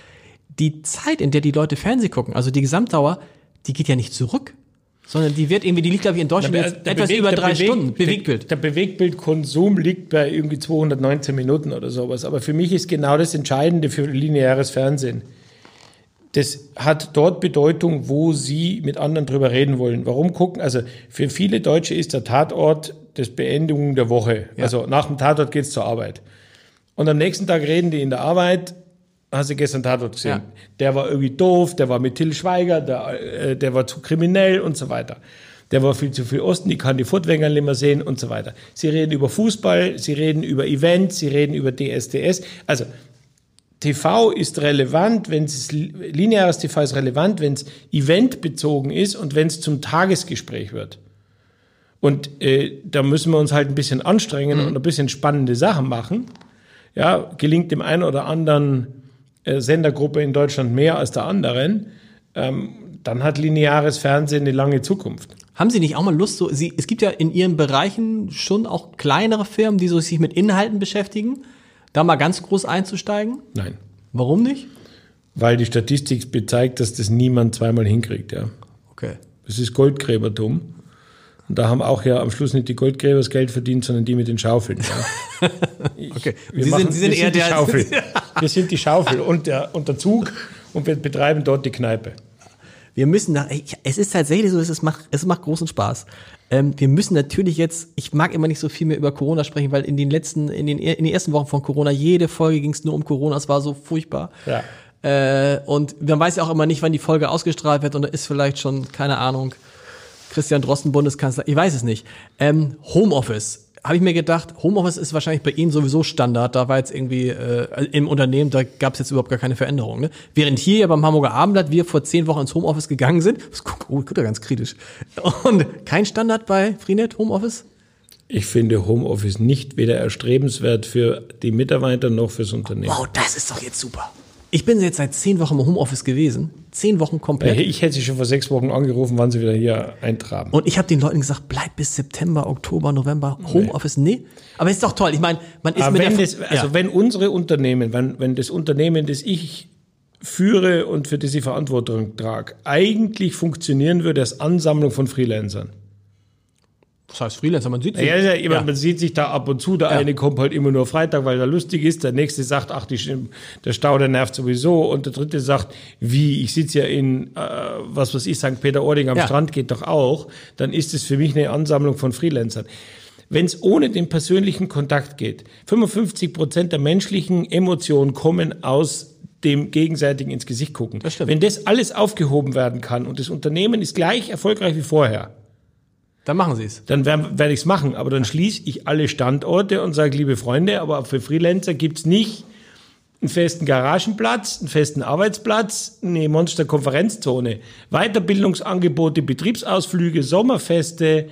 die Zeit, in der die Leute Fernsehen gucken, also die Gesamtdauer, die geht ja nicht zurück, sondern die wird irgendwie, die liegt glaube ich in Deutschland jetzt etwas Beweg- über der drei Beweg- Stunden, Bewegtbild. Der, der Bewegtbildkonsum liegt bei irgendwie 219 Minuten oder sowas. Aber für mich ist genau das Entscheidende für lineares Fernsehen. Das hat dort Bedeutung, wo Sie mit anderen drüber reden wollen. Warum gucken? Also für viele Deutsche ist der Tatort das Beendigung der Woche. Also nach dem Tatort geht's zur Arbeit. Und am nächsten Tag reden die in der Arbeit, hast du gestern Tatort gesehen. Ja. Der war irgendwie doof, der war mit Till Schweiger, der, äh, der war zu kriminell und so weiter. Der war viel zu viel Osten, ich kann die Furtwänger nicht mehr sehen und so weiter. Sie reden über Fußball, sie reden über Events, sie reden über DSDS. Also TV ist relevant, wenn es lineares TV ist relevant, wenn es eventbezogen ist und wenn es zum Tagesgespräch wird. Und äh, da müssen wir uns halt ein bisschen anstrengen und ein bisschen spannende Sachen machen. Ja, gelingt dem einen oder anderen Sendergruppe in Deutschland mehr als der anderen, ähm, dann hat lineares Fernsehen eine lange Zukunft. Haben Sie nicht auch mal Lust, so, Sie, es gibt ja in Ihren Bereichen schon auch kleinere Firmen, die so sich mit Inhalten beschäftigen, da mal ganz groß einzusteigen? Nein. Warum nicht? Weil die Statistik bezeigt, dass das niemand zweimal hinkriegt, ja. Okay. Das ist Goldgräbertum. Und da haben auch ja am Schluss nicht die Goldgräber das Geld verdient, sondern die mit den Schaufeln. Ja. Okay. Wir Sie machen- sind, Sie sind wir eher die der, Schaufel. Wir sind die Schaufel und der, und der Zug und wir betreiben dort die Kneipe. Wir müssen nach, ich- es ist tatsächlich so, es macht, es macht großen Spaß. Ähm, wir müssen natürlich jetzt, ich mag immer nicht so viel mehr über Corona sprechen, weil in den letzten, in den, in den ersten Wochen von Corona, jede Folge ging es nur um Corona, es war so furchtbar. Ja. Äh, und man weiß ja auch immer nicht, wann die Folge ausgestrahlt wird und da ist vielleicht schon, keine Ahnung, Christian Drosten Bundeskanzler, ich weiß es nicht. Ähm, Homeoffice. Habe ich mir gedacht, Homeoffice ist wahrscheinlich bei Ihnen sowieso Standard. Da war jetzt irgendwie äh, im Unternehmen, da gab es jetzt überhaupt gar keine Veränderung. Ne? Während hier ja beim Hamburger Abendblatt wir vor zehn Wochen ins Homeoffice gegangen sind, das guckt, oh, guckt er ganz kritisch. Und kein Standard bei Freenet Homeoffice? Ich finde Homeoffice nicht weder erstrebenswert für die Mitarbeiter noch fürs Unternehmen. Wow, das ist doch jetzt super. Ich bin jetzt seit zehn Wochen im Homeoffice gewesen. Zehn Wochen komplett. Ich hätte sie schon vor sechs Wochen angerufen, wann sie wieder hier eintraben. Und ich habe den Leuten gesagt, bleib bis September, Oktober, November Homeoffice. Nee. Aber ist doch toll. Ich meine, man ist Aber mit wenn der das, also wenn unsere Unternehmen, wenn, wenn das Unternehmen, das ich führe und für das ich Verantwortung trage, eigentlich funktionieren würde als Ansammlung von Freelancern. Das heißt Freelancer, man sieht sie. Ja, ja, immer, Ja. man sieht sich da ab und zu. Der eine kommt halt immer nur Freitag, weil er lustig ist. Der nächste sagt, ach, die, der Stau, der nervt sowieso. Und der dritte sagt, wie, ich sitze ja in, äh, was weiß ich, St. Peter-Ording am Ja. Strand, geht doch auch. Dann ist es für mich eine Ansammlung von Freelancern. Wenn es ohne den persönlichen Kontakt geht, 55 Prozent der menschlichen Emotionen kommen aus dem gegenseitigen ins Gesicht gucken. Das. Wenn das alles aufgehoben werden kann und das Unternehmen ist gleich erfolgreich wie vorher, Dann machen sie es. dann werde werd ich es machen. Aber dann schließe ich alle Standorte und sage, liebe Freunde, aber für Freelancer gibt's nicht einen festen Garagenplatz, einen festen Arbeitsplatz, eine Monster-Konferenzzone, Weiterbildungsangebote, Betriebsausflüge, Sommerfeste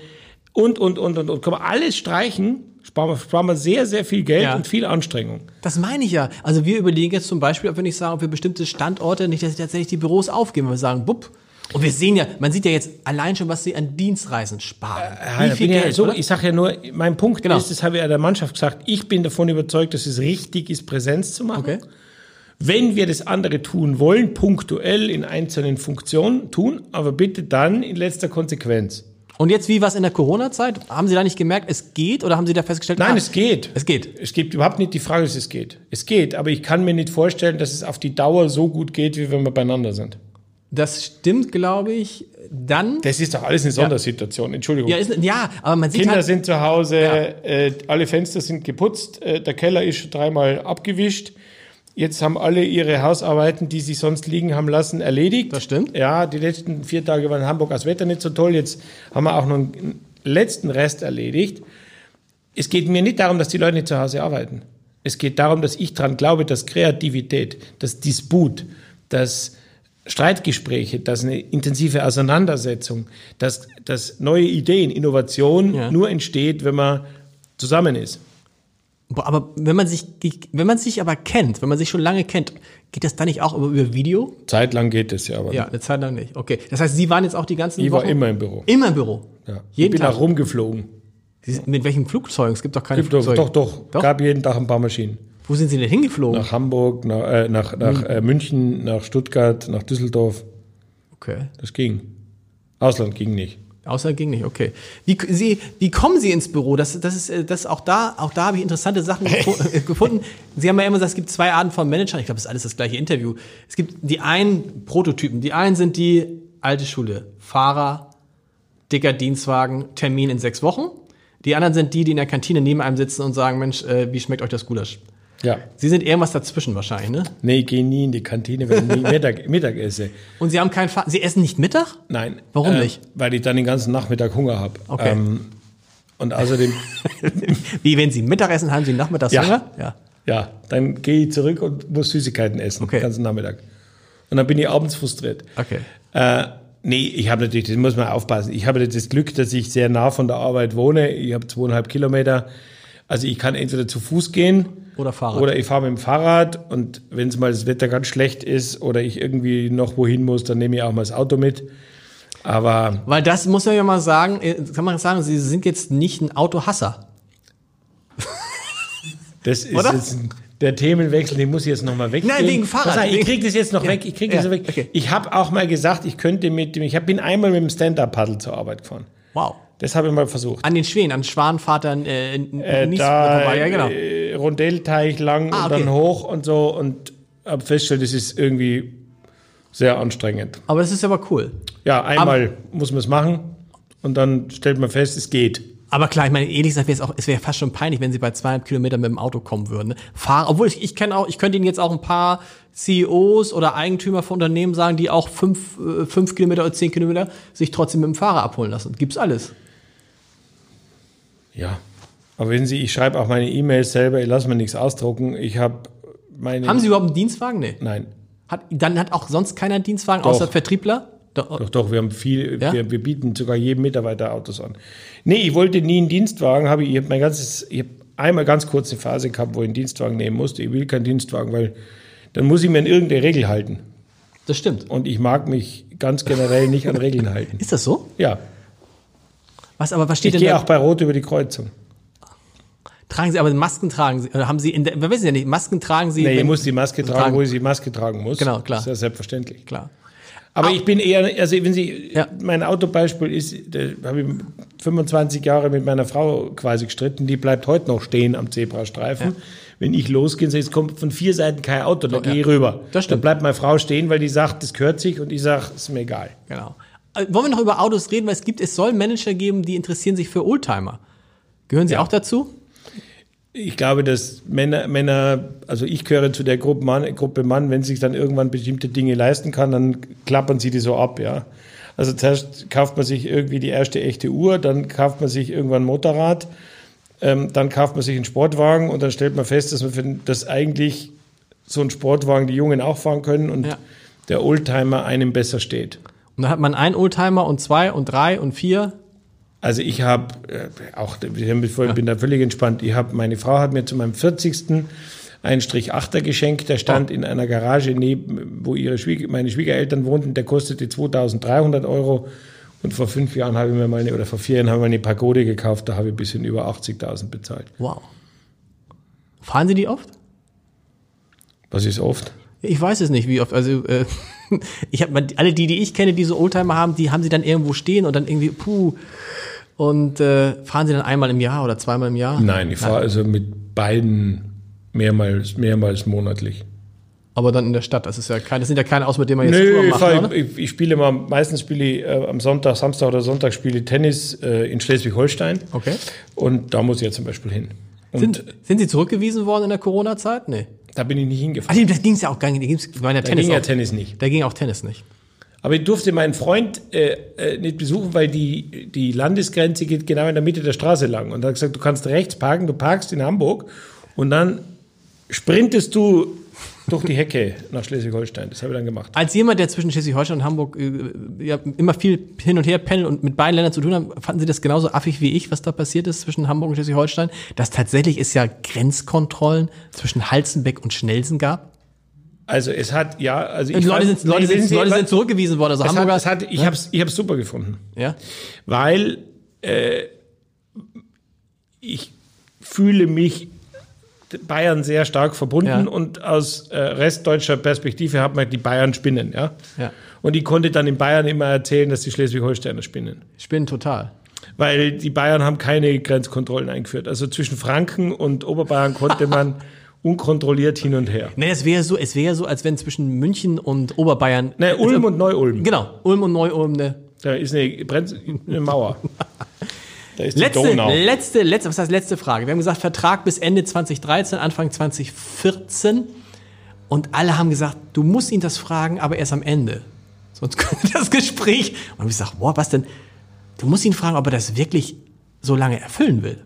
und, und, und, und, und. Kann man alles streichen, sparen wir, sparen wir sehr, sehr viel Geld Ja. und viel Anstrengung. Das meine ich ja. Also wir überlegen jetzt zum Beispiel, ob wir nicht sagen, ob wir bestimmte Standorte nicht dass tatsächlich die Büros aufgeben, weil wir sagen, bupp, Und wir sehen ja, man sieht ja jetzt allein schon, was sie an Dienstreisen sparen. Ja, da bin ja so, ich sage ja nur, mein Punkt Genau. ist, das habe ich ja der Mannschaft gesagt, ich bin davon überzeugt, dass es richtig ist, Präsenz zu machen. Okay. Wenn wir das andere tun wollen, punktuell in einzelnen Funktionen tun, aber bitte dann in letzter Konsequenz. Und jetzt, wie war es in der Corona-Zeit? Haben Sie da nicht gemerkt, es geht? Oder haben Sie da festgestellt, Nein, ah, es geht. Es geht. Es gibt überhaupt nicht die Frage, dass es geht. Es geht, aber ich kann mir nicht vorstellen, dass es auf die Dauer so gut geht, wie wenn wir beieinander sind. Das stimmt, glaube ich. Dann. Das ist doch alles eine Sondersituation, Entschuldigung. Ja, ist, ja, aber man sieht Kinder halt, sind zu Hause, äh, alle Fenster sind geputzt, äh, der Keller ist schon dreimal abgewischt. Jetzt haben alle ihre Hausarbeiten, die sie sonst liegen haben lassen, erledigt. Das stimmt. Ja, die letzten vier Tage war in Hamburg das Wetter nicht so toll. Jetzt haben wir auch noch einen letzten Rest erledigt. Es geht mir nicht darum, dass die Leute nicht zu Hause arbeiten. Es geht darum, dass ich daran glaube, dass Kreativität, dass Disput, dass Streitgespräche, dass eine intensive Auseinandersetzung, dass, dass neue Ideen, Innovation Ja. nur entsteht, wenn man zusammen ist. Boah, aber wenn man sich, wenn man sich aber kennt, wenn man sich schon lange kennt, geht das dann nicht auch über, Video? Zeitlang geht es ja, aber Ja, eine Zeit lang nicht. Okay. Das heißt, Sie waren jetzt auch die ganzen ich Wochen war immer im Büro. immer im Büro. Ja. ich Jeden bin Tag. auch rumgeflogen. Sie sind, mit welchen Flugzeugen? Es gibt doch keine Gibt doch, Flugzeuge. doch, doch, Doch? Gab jeden Tag ein paar Maschinen. Wo sind Sie denn hingeflogen? Nach Hamburg, nach, äh, nach, nach äh, München, nach Stuttgart, nach Düsseldorf. Okay. Das ging. Ausland ging nicht. Außer ging nicht, okay. Wie, Sie, wie kommen Sie ins Büro? Das, das ist, äh, das auch da, auch da habe ich interessante Sachen äh, gefunden. Sie haben ja immer gesagt, es gibt zwei Arten von Managern. Ich glaube, das ist alles das gleiche Interview. Es gibt die einen Prototypen. Die einen sind die alte Schule. Fahrer, dicker Dienstwagen, Termin in sechs Wochen. Die anderen sind die, die in der Kantine neben einem sitzen und sagen, Mensch, äh, wie schmeckt euch das Gulasch? Ja. Sie sind irgendwas dazwischen wahrscheinlich, ne? Nee, ich gehe nie in die Kantine, wenn ich nie Mittag, Mittag esse. Und Sie haben keinen Fahr Sie essen nicht Mittag? Nein. Warum äh, nicht? Weil ich dann den ganzen Nachmittag Hunger habe. Okay. Ähm, und außerdem, Wie wenn Sie Mittag essen, haben Sie nachmittags Ja. Hunger? Ja. ja, dann gehe ich zurück und muss Süßigkeiten essen, Okay. den ganzen Nachmittag. Und dann bin ich abends frustriert. Okay. Äh, nee, ich habe natürlich, das muss man aufpassen. Ich habe das Glück, dass ich sehr nah von der Arbeit wohne. Ich habe zweieinhalb Kilometer. Also ich kann entweder zu Fuß gehen Oder Fahrrad. oder ich fahre mit dem Fahrrad und wenn es mal das Wetter ganz schlecht ist oder ich irgendwie noch wohin muss, dann nehme ich auch mal das Auto mit. Aber Weil das muss man ja mal sagen, äh, kann man sagen, Sie sind jetzt nicht ein Autohasser. das ist Oder? jetzt der Themenwechsel, den muss ich jetzt nochmal weggehen. Nein, wegen Fahrrad. Auf, ich kriege das jetzt noch Ja, weg. Ich ja, weg. okay. Ich habe auch mal gesagt, ich könnte mit dem, ich bin einmal mit dem Stand-Up-Paddle zur Arbeit gefahren. Wow. Das habe ich mal versucht. An den Schwänen, an Schwanvatern, äh, Äh, nicht da vorbei, ja genau. äh, Rondellteich lang Ah, und okay. dann hoch und so und habe festgestellt, das ist irgendwie sehr anstrengend. Aber das ist aber cool. Ja, einmal muss man es machen und dann stellt man fest, es geht. Aber klar, ich meine, ehrlich gesagt, wäre es auch, es wäre fast schon peinlich, wenn sie bei 200 Kilometern mit dem Auto kommen würden. Ne? Fahr, obwohl ich, ich kenne auch, ich könnte Ihnen jetzt auch ein paar CEOs oder Eigentümer von Unternehmen sagen, die auch fünf, äh, fünf Kilometer oder zehn Kilometer sich trotzdem mit dem Fahrer abholen lassen. Gibt's alles. Ja. Aber wissen Sie, ich schreibe auch meine E-Mails selber, ich lasse mir nichts ausdrucken. Ich habe meine. Haben Sie überhaupt einen Dienstwagen? Nee. Nein. Hat, dann hat auch sonst keiner einen Dienstwagen, außer Vertriebler? Doch. Doch, doch, wir haben viel, Ja? wir, wir bieten sogar jedem Mitarbeiter Autos an. Nee, ich wollte nie einen Dienstwagen, habe ich, ich habe mein ganzes, ich habe einmal ganz kurz eine Phase gehabt, wo ich einen Dienstwagen nehmen musste. Ich will keinen Dienstwagen, weil dann muss ich mir an irgendeine Regel halten. Das stimmt. Und ich mag mich ganz generell nicht an Regeln halten. Ist das so? Ja, Was aber was steht ich denn gehe da? auch bei Rot über die Kreuzung. Tragen Sie aber Masken tragen Sie, oder haben Sie in der, wir wissen ja nicht, Masken tragen Sie. Nee, ich wenn- muss die Maske tragen, tragen. wo ich die Maske tragen muss. Genau, klar. Das ist ja selbstverständlich. Klar. Aber ich bin eher, also wenn Sie, Ja. mein Autobeispiel ist, da habe ich 25 Jahre mit meiner Frau quasi gestritten, die bleibt heute noch stehen am Zebrastreifen. Ja. Wenn ich losgehe und sehe, es kommt von vier Seiten kein Auto, dann Oh, ja. gehe ich rüber. Das stimmt. Dann bleibt meine Frau stehen, weil die sagt, das gehört sich und ich sage, ist mir egal. Genau. Äh, Wollen wir noch über Autos reden, weil es gibt, es soll Manager geben, die interessieren sich für Oldtimer. Gehören Sie auch dazu? Ich glaube, dass Männer, Männer, also ich gehöre zu der Gruppe Mann, Gruppe Mann, wenn sich dann irgendwann bestimmte Dinge leisten kann, dann klappern sie die so ab, ja. Also zuerst kauft man sich irgendwie die erste echte Uhr, dann kauft man sich irgendwann ein Motorrad, ähm, dann kauft man sich einen Sportwagen und dann stellt man fest, dass man für, dass eigentlich so ein Sportwagen die Jungen auch fahren können und Ja. der Oldtimer einem besser steht. Und dann hat man einen Oldtimer und zwei und drei und vier. Also ich habe äh, auch, ich bin da völlig entspannt. Ich habe, meine Frau hat mir zu meinem 40. einen Strich Achter geschenkt, der stand in einer Garage neben, wo ihre Schwieger, meine Schwiegereltern wohnten, der kostete 2300 Euro. Und vor fünf Jahren habe ich mir mal eine, oder vor vier Jahren habe ich mir eine Pagode gekauft, da habe ich ein bisschen über 80.000 bezahlt. Wow. Fahren Sie die oft? Was ist oft? Ich weiß es nicht, wie oft. Also äh, ich habe alle die, die ich kenne, die so Oldtimer haben, die haben sie dann irgendwo stehen und dann irgendwie puh und äh, fahren sie dann einmal im Jahr oder zweimal im Jahr? Nein, ich fahre also mit beiden mehrmals, mehrmals monatlich. Aber dann in der Stadt, das ist ja kein, das sind ja keine aus, mit denen man jetzt Nö, Tour ich, macht, fahr, oder? ich, ich spiele mal, meistens spiele ich äh, am Sonntag, Samstag oder Sonntag spiele ich Tennis äh, in Schleswig-Holstein. Okay. Und da muss ich ja zum Beispiel hin. Sind, sind Sie zurückgewiesen worden in der Corona-Zeit? Nee. da bin ich nicht hingefahren. Ach, da ging es ja auch gar nicht. Da ging's- war ja Da Tennis ging ja auch. Tennis nicht. Da ging auch Tennis nicht. Aber ich durfte meinen Freund äh, äh, nicht besuchen, weil die, die Landesgrenze geht genau in der Mitte der Straße lang. Und er hat gesagt, du kannst rechts parken, du parkst in Hamburg und dann sprintest du durch die Hecke nach Schleswig-Holstein. Das habe ich dann gemacht. Als jemand, der zwischen Schleswig-Holstein und Hamburg äh, ja, immer viel hin und her pendelt und mit beiden Ländern zu tun hat, fanden Sie das genauso affig wie ich, was da passiert ist zwischen Hamburg und Schleswig-Holstein? Dass tatsächlich es ja Grenzkontrollen zwischen Halzenbeck und Schnelsen gab? Also es hat, ja, also Und ich Leute fand- sind, Leute, Nee, sind, Leute sind zurückgewiesen worden. Also es hat, Hamburger. es hat, ich habe es ich hab's super gefunden. ja? weil äh, ich fühle mich Bayern sehr stark verbunden Ja. und aus äh, restdeutscher Perspektive hat man die Bayern spinnen, ja? Ja. Und ich konnte dann in Bayern immer erzählen, dass die Schleswig-Holsteiner spinnen. Spinnen total. Weil die Bayern haben keine Grenzkontrollen eingeführt. Also zwischen Franken und Oberbayern konnte man unkontrolliert hin und her. Nee, es wäre so, es wäre so, als wenn zwischen München und Oberbayern. Ne, Ulm und Neu-Ulm. Genau, Ulm und Neu-Ulm, ne? Da ist eine, Brenz- eine Mauer. Da ist die Letzte, Donau. letzte, letzte, was heißt letzte Frage? Wir haben gesagt, Vertrag bis Ende 2013, Anfang 2014. Und alle haben gesagt, du musst ihn das fragen, aber erst am Ende. Sonst kommt das Gespräch. Und ich sage, boah, was denn? Du musst ihn fragen, ob er das wirklich so lange erfüllen will.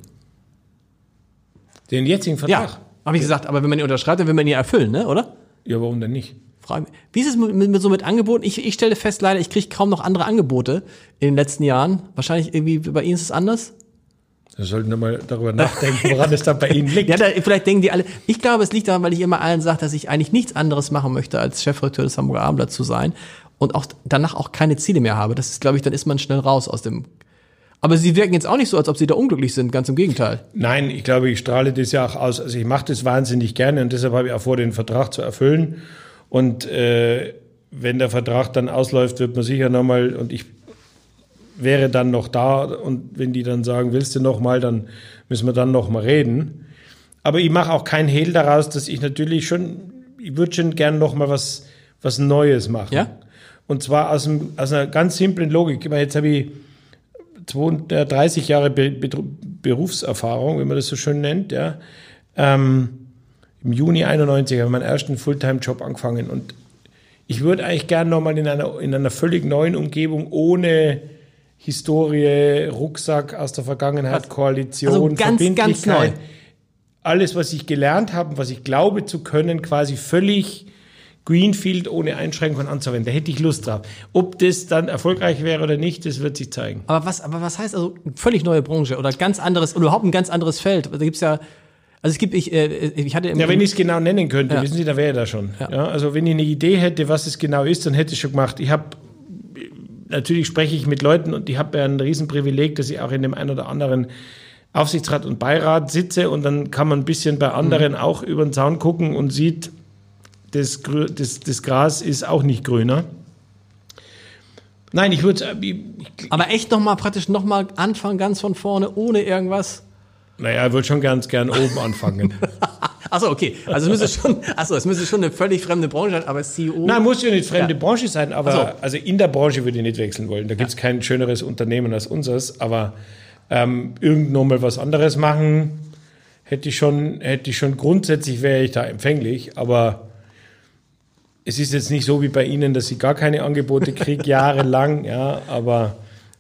Den jetzigen Vertrag. Ja, habe ich gesagt, aber wenn man ihn unterschreibt, dann will man ihn erfüllen, ne? oder? ja, warum denn nicht? Frage, wie ist es mit, mit, mit so mit Angeboten? Ich, ich stelle fest, leider, ich kriege kaum noch andere Angebote in den letzten Jahren. Wahrscheinlich irgendwie bei Ihnen ist es anders. Wir sollten wir mal darüber nachdenken, woran es da bei Ihnen liegt. Ja, da, vielleicht denken die alle, ich glaube, es liegt daran, weil ich immer allen sage, dass ich eigentlich nichts anderes machen möchte, als Chefredakteur des Hamburger Abendblatts zu sein und auch danach auch keine Ziele mehr habe. Das ist, glaube ich, dann ist man schnell raus aus dem. Aber Sie wirken jetzt auch nicht so, als ob Sie da unglücklich sind, ganz im Gegenteil. Nein, ich glaube, ich strahle das ja auch aus. Also ich mache das wahnsinnig gerne und deshalb habe ich auch vor, den Vertrag zu erfüllen. Und äh, wenn der Vertrag dann ausläuft, wird man sicher nochmal, und ich wäre dann noch da und wenn die dann sagen, willst du noch mal, dann müssen wir dann noch mal reden. Aber ich mache auch keinen Hehl daraus, dass ich natürlich schon, ich würde schon gern noch mal was, was Neues machen. Ja? Und zwar aus, einem, aus einer ganz simplen Logik. Ich meine, Jetzt habe ich 32 30 Jahre Be Be Berufserfahrung, wie man das so schön nennt. Ja. Ähm, Im Juni 91 habe ich meinen ersten Fulltime-Job angefangen und ich würde eigentlich gern nochmal in einer, in einer völlig neuen Umgebung ohne Historie, Rucksack aus der Vergangenheit, Koalition, Also ganz, ganz Verbindlichkeit, neu. alles, was ich gelernt habe, und was ich glaube zu können, quasi völlig Greenfield ohne Einschränkungen anzuwenden. Da hätte ich Lust drauf. Ob das dann erfolgreich wäre oder nicht, das wird sich zeigen. Aber was, aber was heißt also völlig neue Branche oder ganz anderes oder überhaupt ein ganz anderes Feld? Da gibt's ja, also es gibt, ich, äh, ich hatte Ja, wenn ich es genau nennen könnte, Ja. wissen Sie, da wäre ich da schon. Ja. Ja. also wenn ich eine Idee hätte, was es genau ist, dann hätte ich es schon gemacht. Ich habe natürlich spreche ich mit Leuten und ich habe ja ein Riesenprivileg, dass ich auch in dem einen oder anderen Aufsichtsrat und Beirat sitze und dann kann man ein bisschen bei anderen Mhm. auch über den Zaun gucken und sieht, das, das, das Gras ist auch nicht grüner. Nein, ich würde ich, aber echt nochmal praktisch nochmal anfangen, ganz von vorne, ohne irgendwas. Naja, ich würde schon ganz gern oben anfangen. Achso, okay. Also es müsste schon, achso, es müsste schon eine völlig fremde Branche sein, aber CEO. Nein, muss ja nicht fremde Ja. Branche sein, aber so. also in der Branche würde ich nicht wechseln wollen. Da gibt es kein schöneres Unternehmen als unseres, aber ähm, irgend noch mal was anderes machen, hätte ich schon, hätte ich schon grundsätzlich wäre ich da empfänglich, aber es ist jetzt nicht so wie bei Ihnen, dass ich gar keine Angebote kriege, jahrelang, ja, aber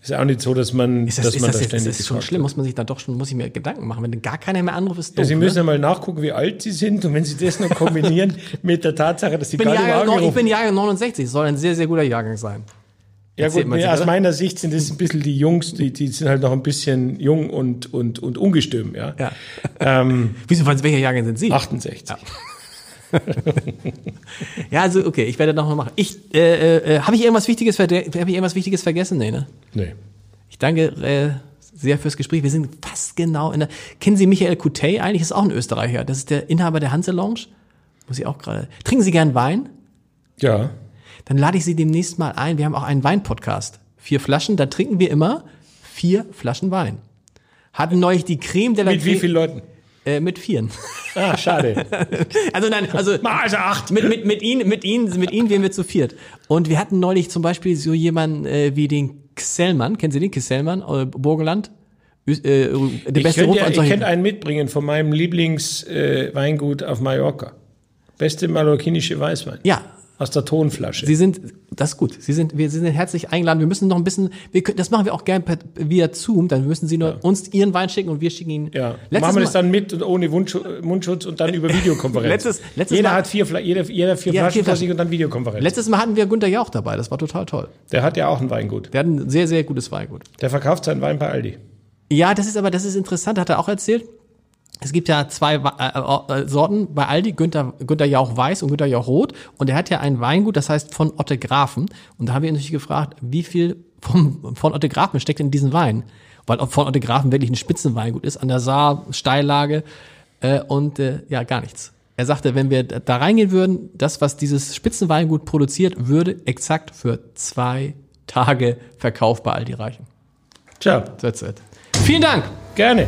ist auch nicht so, dass man, ist das, dass ist man das, da jetzt, das ständig ist schon schlimm, wird. muss man sich dann doch schon, muss ich mir Gedanken machen. Wenn gar keiner mehr anruft, ist Ja, doof. Sie müssen ne? ja mal nachgucken, wie alt Sie sind und wenn Sie das noch kombinieren mit der Tatsache, dass Sie gar nicht mehr Jahrgang, ich bin Jahrgang 69, soll ein sehr, sehr guter Jahrgang sein. Ja Erzählt gut, nee, aus meiner Sicht sind es ein bisschen die Jungs, die, die sind halt noch ein bisschen jung und, und, und ungestüm, ja. Ja. Ähm, Wieso, von welcher Jahrgang sind Sie? 68. Ja, also okay, ich werde noch mal machen. Ich, äh, äh, habe ich irgendwas Wichtiges, habe ich irgendwas Wichtiges vergessen? Nee, ne? Nee. Ich danke äh, sehr fürs Gespräch. Wir sind fast genau in der. Kennen Sie Michael Coutet eigentlich? Ist auch ein Österreicher. Das ist der Inhaber der Hanse Lounge. Muss ich auch gerade. Trinken Sie gern Wein? Ja. Dann lade ich Sie demnächst mal ein. Wir haben auch einen Wein-Podcast. Vier Flaschen, da trinken wir immer vier Flaschen Wein. Hatten neulich die Creme de la Mit wie Creme- vielen Leuten? Äh, mit vieren. Ah, schade. Also nein, also also acht. mit, mit, mit ihnen, mit ihnen, mit ihnen wären wir zu viert. Und wir hatten neulich zum Beispiel so jemanden äh, wie den Xellmann, kennen Sie den Xellmann, äh, Burgenland? Äh, der Ich beste könnte, Ruf ja, ich könnte einen mitbringen von meinem Lieblingsweingut äh, Weingut auf Mallorca. Beste mallorquinische Weißwein. Ja, Aus der Tonflasche. Sie sind, das ist gut. Sie sind, wir Sie sind herzlich eingeladen. Wir müssen noch ein bisschen, wir können, das machen wir auch gern per, via Zoom. Dann müssen Sie nur uns Ihren Wein schicken und wir schicken ihn. ja. Letztes Machen wir das dann mit und ohne Mundschutz, Mundschutz und dann über Videokonferenz. Letztes- letztes jeder Mal- hat vier, Fla jeder, jeder vier Ja, Flaschen vier Flaschen. und dann Videokonferenz. Letztes Mal hatten wir Günter Jauch dabei. Das war total toll. Der hat ja auch ein Weingut. Der hat ein sehr, sehr gutes Weingut. Der verkauft seinen Wein bei Aldi. Ja, das ist aber, das ist interessant, hat er auch erzählt. Es gibt ja zwei Wa- äh, äh, Sorten bei Aldi, Günther, Günther Jauch Weiß und Günther Jauch Rot. Und er hat ja ein Weingut, das heißt von Otte Grafen. Und da haben wir ihn natürlich gefragt, wie viel vom, von Otte Grafen steckt in diesen Wein? Weil von Otte Grafen wirklich ein Spitzenweingut ist, an der Saar, Steillage äh, und äh, ja, gar nichts. Er sagte, wenn wir da reingehen würden, das, was dieses Spitzenweingut produziert, würde exakt für zwei Tage Verkauf bei Aldi reichen. Ciao. That's it. Vielen Dank! Gerne.